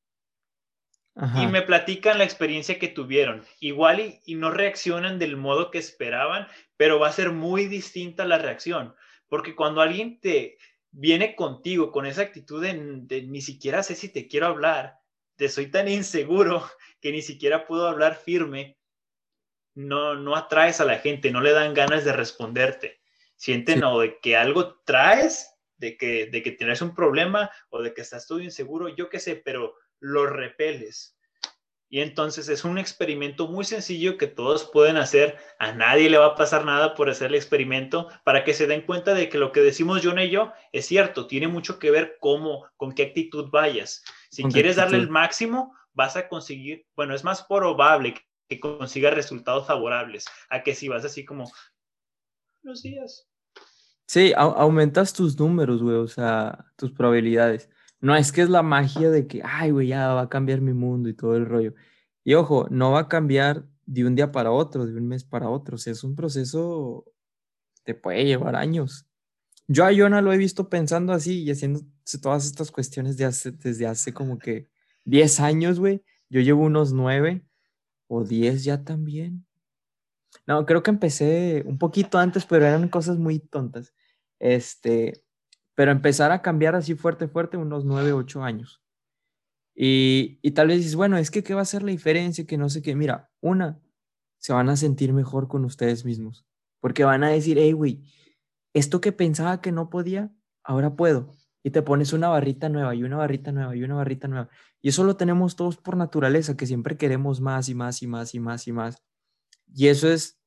y me platican la experiencia que tuvieron. Igual y, y, no reaccionan del modo que esperaban, pero va a ser muy distinta la reacción. Porque cuando alguien te viene contigo con esa actitud de, ni siquiera sé si te quiero hablar, te soy tan inseguro que ni siquiera puedo hablar firme, no, no atraes a la gente, no le dan ganas de responderte. Sienten o de que algo traes, de que, de que tienes un problema o de que estás todo inseguro, yo qué sé, pero lo repeles. Y entonces es un experimento muy sencillo que todos pueden hacer. A nadie le va a pasar nada por hacer el experimento para que se den cuenta de que lo que decimos John y yo es cierto. Tiene mucho que ver cómo, con qué actitud vayas. Si quieres darle el máximo, vas a conseguir, bueno, es más probable que consigas resultados favorables a que si vas así como, los días. Sí, aumentas tus números, güey, o sea, tus probabilidades. No es que es la magia de que, ay, güey, ya va a cambiar mi mundo y todo el rollo. Y ojo, no va a cambiar de un día para otro, de un mes para otro. O sea, es un proceso, te puede llevar años. Yo a Yona lo he visto pensando así y haciendo todas estas cuestiones de hace, desde hace como que 10 años, güey. Yo llevo unos 9 o 10 ya también. No, creo que empecé un poquito antes, pero eran cosas muy tontas. Este, pero empezar a cambiar así fuerte, fuerte, unos nueve, ocho años. Y, y tal vez dices, bueno, es que ¿qué va a ser la diferencia? Que no sé qué. Mira, una, se van a sentir mejor con ustedes mismos. Porque van a decir, hey, güey, esto que pensaba que no podía, ahora puedo. Y te pones una barrita nueva y una barrita nueva y una barrita nueva. Y eso lo tenemos todos por naturaleza, que siempre queremos más y más y más y más y más. Y eso es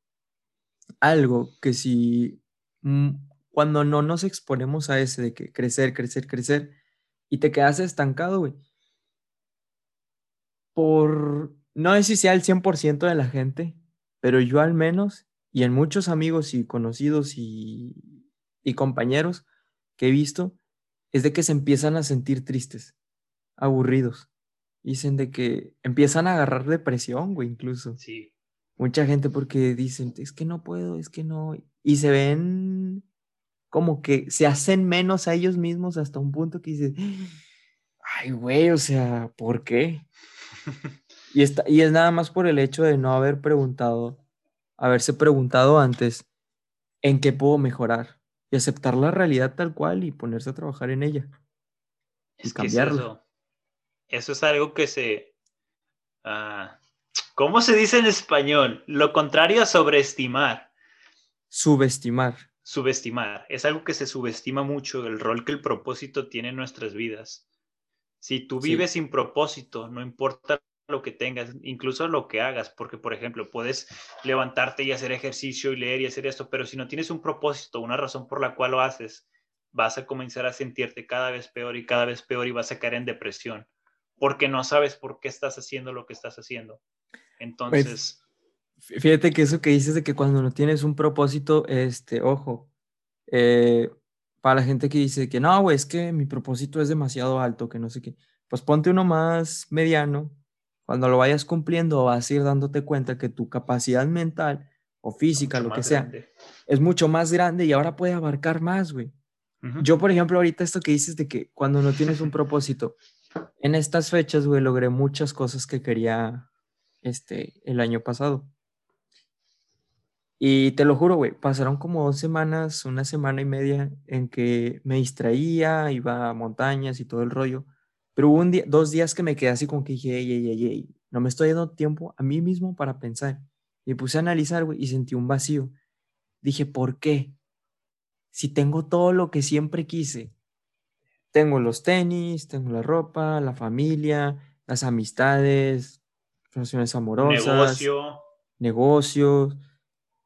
algo que si mm, cuando no nos exponemos a ese de que crecer, crecer, crecer, y te quedas estancado, güey. Por, no sé si sea el 100% de la gente, pero yo al menos, y en muchos amigos y conocidos y, y compañeros que he visto, es de que se empiezan a sentir tristes, aburridos. Dicen de que empiezan a agarrar depresión, güey, incluso. Sí. Mucha gente porque dicen, es que no puedo, es que no. Y se ven como que se hacen menos a ellos mismos hasta un punto que dices, ay, güey, o sea, ¿por qué? y, está, y es nada más por el hecho de no haber preguntado, haberse preguntado antes en qué puedo mejorar y aceptar la realidad tal cual y ponerse a trabajar en ella. Es y cambiarlo. eso. es algo que se... Uh, ¿Cómo se dice en español? Lo contrario a sobreestimar. Subestimar subestimar. Es algo que se subestima mucho, el rol que el propósito tiene en nuestras vidas. Si tú vives sin propósito, no importa lo que tengas, incluso lo que hagas, porque por ejemplo, puedes levantarte y hacer ejercicio y leer y hacer esto, pero si no tienes un propósito, una razón por la cual lo haces, vas a comenzar a sentirte cada vez peor y cada vez peor y vas a caer en depresión, porque no sabes por qué estás haciendo lo que estás haciendo. Pues, Entonces, Fíjate que eso que dices de que cuando no tienes un propósito, este, ojo, eh, para la gente que dice que no, güey, es que mi propósito es demasiado alto, que no sé qué, pues ponte uno más mediano. Cuando lo vayas cumpliendo, vas a ir dándote cuenta que tu capacidad mental o física, lo que sea, es mucho más grande y ahora puede abarcar más, güey. Yo, por ejemplo, ahorita esto que dices de que cuando no tienes un propósito, en estas fechas, güey, logré muchas cosas que quería este, el año pasado. Y te lo juro, güey, pasaron como dos semanas, una semana y media en que me distraía, iba a montañas y todo el rollo. Pero hubo un día, dos días que me quedé así como que dije, ey, ey, ey, ey, no me estoy dando tiempo a mí mismo para pensar. Y puse a analizar, güey, y sentí un vacío. Dije, ¿por qué? Si tengo todo lo que siempre quise. Tengo los tenis, tengo la ropa, la familia, las amistades, relaciones amorosas. Negocio. Negocios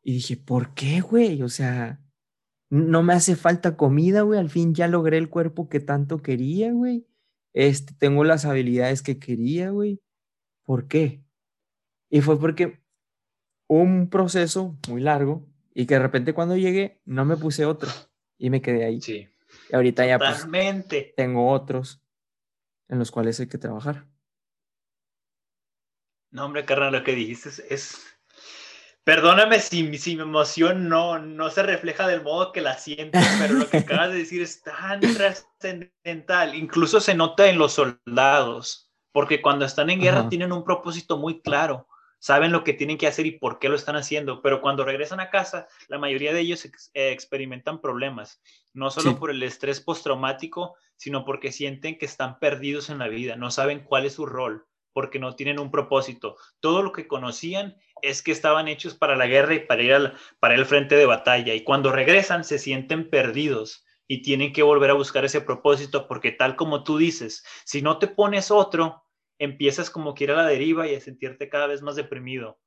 y dije, ¿por qué, güey? O sea, no me hace falta comida, güey. Al fin ya logré el cuerpo que tanto quería, güey. Este, tengo las habilidades que quería, güey. ¿Por qué? Y fue porque un proceso muy largo y que de repente cuando llegué no me puse otro y me quedé ahí. Sí. Y ahorita ya pues, tengo otros en los cuales hay que trabajar. No, hombre, carnal, lo que dijiste es, Perdóname si, mi emoción no, no se refleja del modo que la siento, pero lo que acabas de decir es tan trascendental. Incluso se nota en los soldados, porque cuando están en guerra tienen un propósito muy claro. saben lo que tienen que hacer y por qué lo están haciendo, pero cuando regresan a casa, la mayoría de ellos eh, experimentan problemas, no solo por el estrés postraumático, sino porque sienten que están perdidos en la vida, no saben cuál es su rol, porque no tienen un propósito. Todo lo que conocían es que estaban hechos para la guerra y para ir al, para el frente de batalla, y cuando regresan se sienten perdidos y tienen que volver a buscar ese propósito porque tal como tú dices, si no te pones otro, empiezas como que ir a la deriva y a sentirte cada vez más deprimido.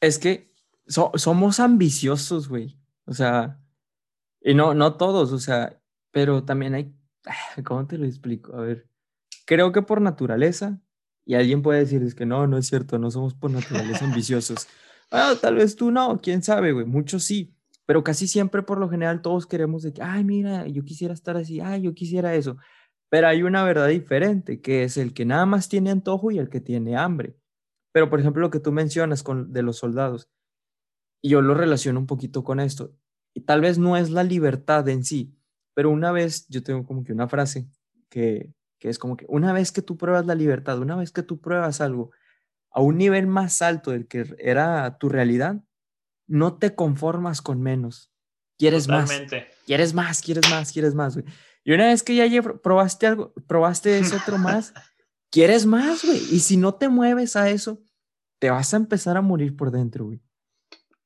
Es que somos ambiciosos, güey. O sea, y no, no todos, o sea, pero también hay, ¿cómo te lo explico? A ver, creo que por naturaleza, y alguien puede decir, es que no, no es cierto, no somos por naturaleza ambiciosos. Bueno, tal vez tú no, quién sabe, güey, muchos sí, pero casi siempre por lo general todos queremos de que, ay, mira, yo quisiera estar así, ay, yo quisiera eso. Pero hay una verdad diferente, que es el que nada más tiene antojo y el que tiene hambre. Pero, por ejemplo, lo que tú mencionas con, de los soldados, y yo lo relaciono un poquito con esto, y tal vez no es la libertad en sí, pero una vez, yo tengo como que una frase que, que es como que una vez que tú pruebas la libertad, una vez que tú pruebas algo a un nivel más alto del que era tu realidad, no te conformas con menos. Quieres más. Quieres más, quieres más, quieres más, güey. Y una vez que ya probaste algo, probaste ese otro más, quieres más, güey. Y si no te mueves a eso, te vas a empezar a morir por dentro, güey.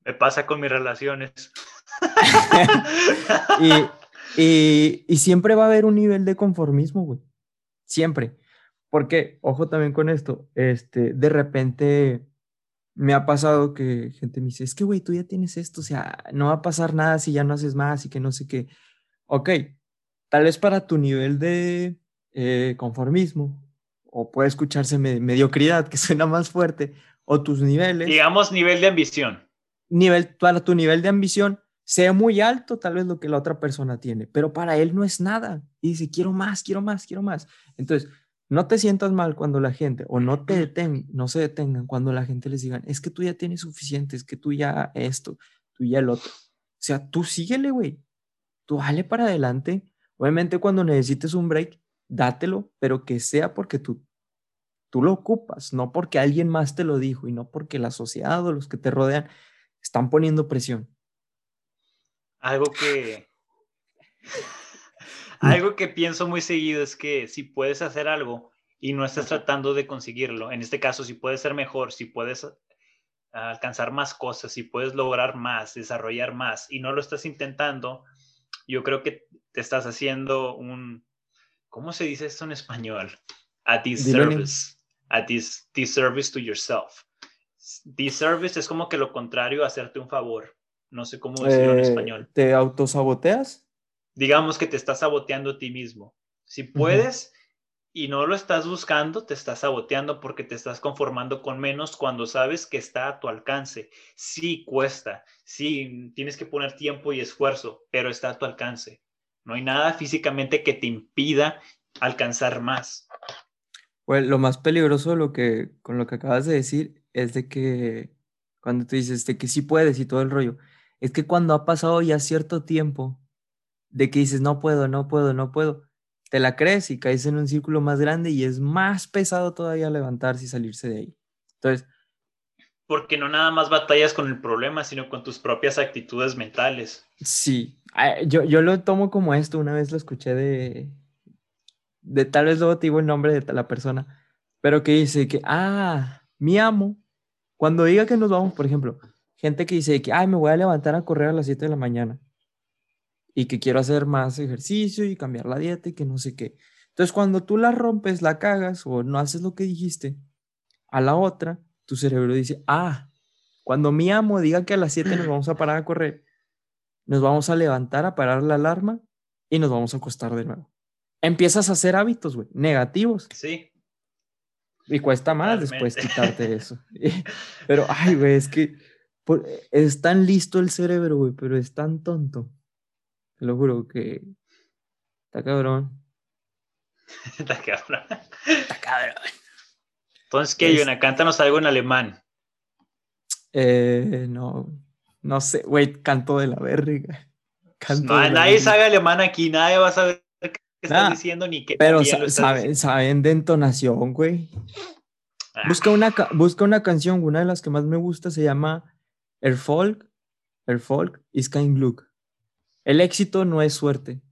Me pasa con mis relaciones. y, y, siempre va a haber un nivel de conformismo, güey. Siempre. Porque, ojo también con esto, este, de repente me ha pasado que gente me dice, es que, güey, tú ya tienes esto, o sea, no va a pasar nada si ya no haces más y que no sé qué. Ok, tal vez para tu nivel de eh, conformismo, o puede escucharse mediocridad, que suena más fuerte, o tus niveles. Digamos nivel de ambición. Nivel, para tu nivel de ambición sea muy alto, tal vez lo que la otra persona tiene, pero para él no es nada. Y dice, quiero más, quiero más, quiero más. Entonces, no te sientas mal cuando la gente, o no te deten, no se detengan cuando la gente les diga, es que tú ya tienes suficiente, es que tú ya esto, tú ya el otro. O sea, tú síguele, güey. Tú dale para adelante Obviamente cuando necesites un break, dátelo, pero que sea porque tú, tú lo ocupas, no porque alguien más te lo dijo y no porque la sociedad o los que te rodean están poniendo presión. Algo que... algo que pienso muy seguido es que si puedes hacer algo y no estás tratando de conseguirlo, en este caso, si puedes ser mejor, si puedes alcanzar más cosas, si puedes lograr más, desarrollar más y no lo estás intentando, yo creo que te estás haciendo un, ¿cómo se dice esto en español? A disservice, a dis, disservice to yourself. Disservice es como que lo contrario a hacerte un favor. No sé cómo decirlo en eh, español. ¿Te autosaboteas? Digamos que te estás saboteando a ti mismo. Si puedes, y no lo estás buscando, te estás saboteando porque te estás conformando con menos cuando sabes que está a tu alcance. Sí cuesta, sí tienes que poner tiempo y esfuerzo, pero está a tu alcance. No hay nada físicamente que te impida alcanzar más. Pues lo más peligroso lo que, con lo que acabas de decir es de que cuando tú dices de que sí puedes y todo el rollo, es que cuando ha pasado ya cierto tiempo de que dices no puedo, no puedo, no puedo, te la crees y caes en un círculo más grande y es más pesado todavía levantarse y salirse de ahí. Entonces... Porque no nada más batallas con el problema, sino con tus propias actitudes mentales. Sí, yo, yo lo tomo como esto, una vez lo escuché de, de tal vez luego te digo el nombre de la persona, pero que dice que, ah, mi amo, cuando diga que nos vamos, por ejemplo, gente que dice que, ay, me voy a levantar a correr a las 7 de la mañana y que quiero hacer más ejercicio y cambiar la dieta y que no sé qué. Entonces, cuando tú la rompes, la cagas o no haces lo que dijiste, a la otra, tu cerebro dice, ah, cuando mi amo diga que a las 7 nos vamos a parar a correr, nos vamos a levantar a parar la alarma y nos vamos a acostar de nuevo. Empiezas a hacer hábitos, güey, negativos. Sí. Y cuesta más después quitarte eso. pero, ay, güey, es que es tan listo el cerebro, güey, pero es tan tonto. Te lo juro que está cabrón. está cabrón. Está cabrón. Entonces, ¿qué, Yona? Cántanos algo en alemán. Eh, no, no sé, güey, canto de la verga. no, nadie sabe alemán aquí, nadie va a saber qué estás diciendo ni qué. Pero saben, saben de entonación, güey. Ah, Busca una, ca- busca una canción, una de las que más me gusta se llama El Folk is Kind Luck. El éxito no es suerte.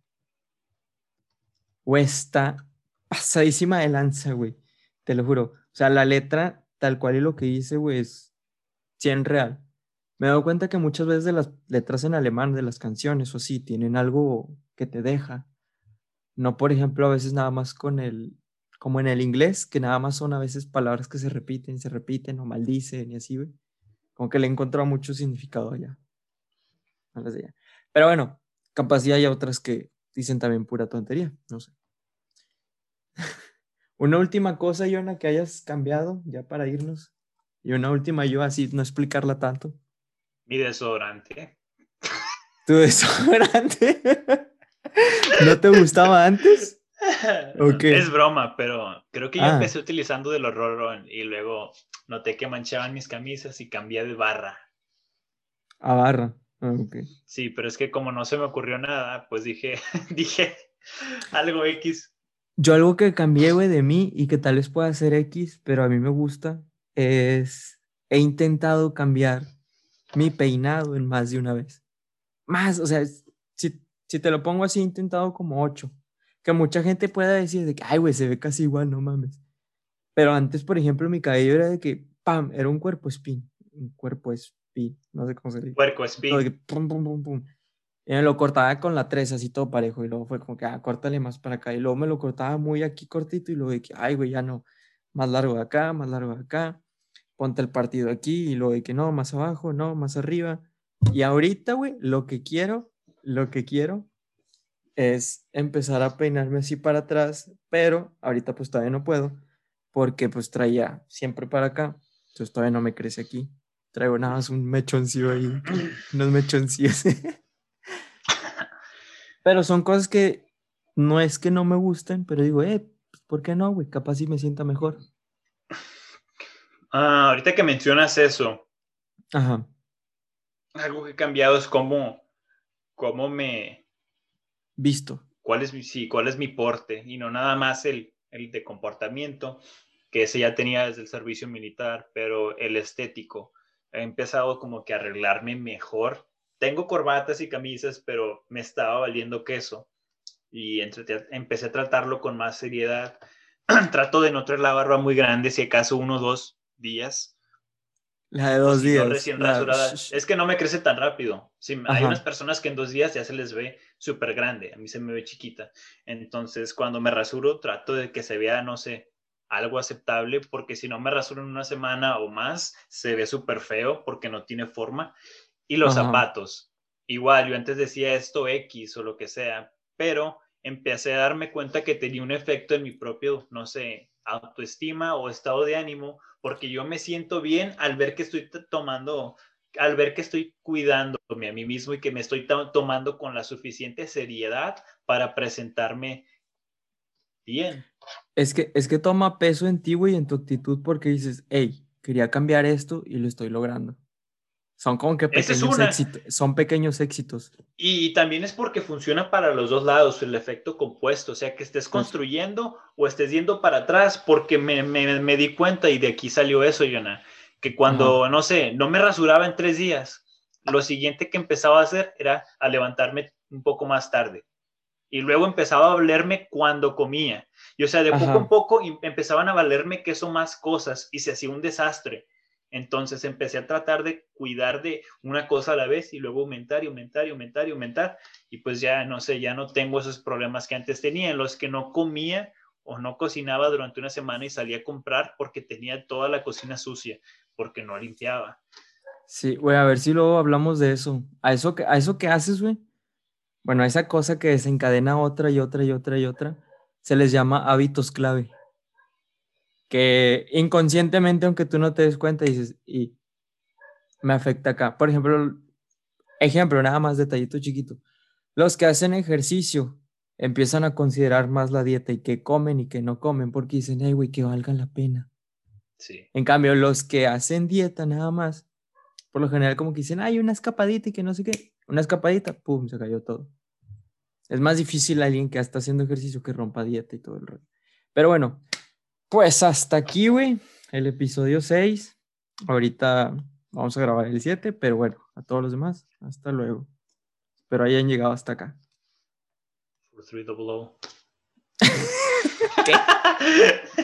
O está pasadísima de lanza, güey. Te lo juro. O sea, la letra, tal cual y lo que dice, güey, es 100 real. Me he dado cuenta que muchas veces de las letras en alemán de las canciones o así tienen algo que te deja. No, por ejemplo, a veces nada más con el, como en el inglés, que nada más son a veces palabras que se repiten, se repiten o maldicen y así, güey. Como que le he encontrado mucho significado allá. a las de allá. Pero bueno, capaz ya hay otras que dicen también pura tontería, no sé. una última cosa, Yona, que hayas cambiado ya para irnos. Y una última yo así, no explicarla tanto. Mi desodorante. Tu desodorante. ¿No te gustaba antes? Es broma, pero creo que yo Ah. empecé utilizando de los roll y luego noté que manchaban mis camisas y cambié de barra. A barra. Ah. Sí, pero es que como no se me ocurrió nada, pues dije, dije algo X. Yo algo que cambié, güey, de mí y que tal vez pueda ser X, pero a mí me gusta, es he intentado cambiar mi peinado en más de una vez. Más, o sea, si, si te lo pongo así, he intentado como ocho. Que mucha gente pueda decir de que, ay, güey, se ve casi igual, no mames. Pero antes, por ejemplo, mi cabello era de que, pam, era un cuerpo spin. Un cuerpo spin, no sé cómo se dice. Todo speed. de que pum, pum, pum, pum. Y me lo cortaba con la 3 así todo parejo y luego fue como que, ah, córtale más para acá. Y luego me lo cortaba muy aquí cortito y luego de que, ay, güey, ya no, más largo de acá, más largo de acá. Ponte el partido aquí y luego de que no, más abajo, no, más arriba. Y ahorita, güey, lo que quiero, lo que quiero es empezar a peinarme así para atrás, pero ahorita pues todavía no puedo porque pues traía siempre para acá, entonces todavía no me crece aquí. Traigo nada más un mechoncillo ahí, unos mechoncillos. pero son cosas que no es que no me gusten, pero digo, eh, pues, ¿por qué no, güey? Capaz si me sienta mejor. Ah, ahorita que mencionas eso, Ajá. algo que he cambiado es cómo, cómo me, Visto. cuál es mi, sí, cuál es mi porte y no nada más el, el de comportamiento, que ese ya tenía desde el servicio militar, pero el estético. He empezado como que a arreglarme mejor. Tengo corbatas y camisas, pero me estaba valiendo queso y entre- empecé a tratarlo con más seriedad. Trato de no traer la barba muy grande, si acaso uno o dos días. La de dos si días. recién la- Es que no me crece tan rápido. Sí, hay unas personas que en dos días ya se les ve súper grande. A mí se me ve chiquita. Entonces, cuando me rasuro, trato de que se vea, no sé, algo aceptable, porque si no me rasuro en una semana o más, se ve súper feo porque no tiene forma. Y los Ajá. zapatos. Igual, yo antes decía esto X o lo que sea, pero empecé a darme cuenta que tenía un efecto en mi propio, no sé, autoestima o estado de ánimo, porque yo me siento bien al ver que estoy tomando, al ver que estoy cuidándome a mí mismo y que me estoy to- tomando con la suficiente seriedad para presentarme bien. Es que, es que toma peso en ti, güey, en tu actitud, porque dices, hey, quería cambiar esto y lo estoy logrando. Son como que es pequeños éxitos, son pequeños éxitos. Y también es porque funciona para los dos lados, el efecto compuesto, o sea, que estés construyendo o estés yendo para atrás, porque me, me, me di cuenta y de aquí salió eso, Yona, que cuando, no sé, no me rasuraba en tres días, lo siguiente que empezaba a hacer era a levantarme un poco más tarde. Y luego empezaba a valerme cuando comía. Y o sea, de poco en poco em- empezaban a valerme que eso más cosas y se hacía un desastre. Entonces empecé a tratar de cuidar de una cosa a la vez y luego aumentar y aumentar y aumentar y aumentar. Y pues ya no sé, ya no tengo esos problemas que antes tenía, en los que no comía o no cocinaba durante una semana y salía a comprar porque tenía toda la cocina sucia, porque no limpiaba. Sí, güey, a ver si luego hablamos de eso. A eso que, a eso que haces, güey. Bueno, a esa cosa que desencadena otra y otra y otra y otra, se les llama hábitos clave. Que inconscientemente, aunque tú no te des cuenta, dices, y me afecta acá. Por ejemplo, ejemplo, nada más detallito chiquito. Los que hacen ejercicio empiezan a considerar más la dieta y qué comen y qué no comen, porque dicen, ay, güey, que valga la pena. Sí. En cambio, los que hacen dieta nada más, por lo general como que dicen, hay una escapadita y que no sé qué, una escapadita, pum, se cayó todo. Es más difícil alguien que está haciendo ejercicio que rompa dieta y todo el rollo. Pero bueno, pues hasta aquí, güey. el episodio 6. Ahorita vamos a grabar el 7, pero bueno, a todos los demás, hasta luego. Espero hayan llegado hasta acá. For 3 double O. ¿Qué?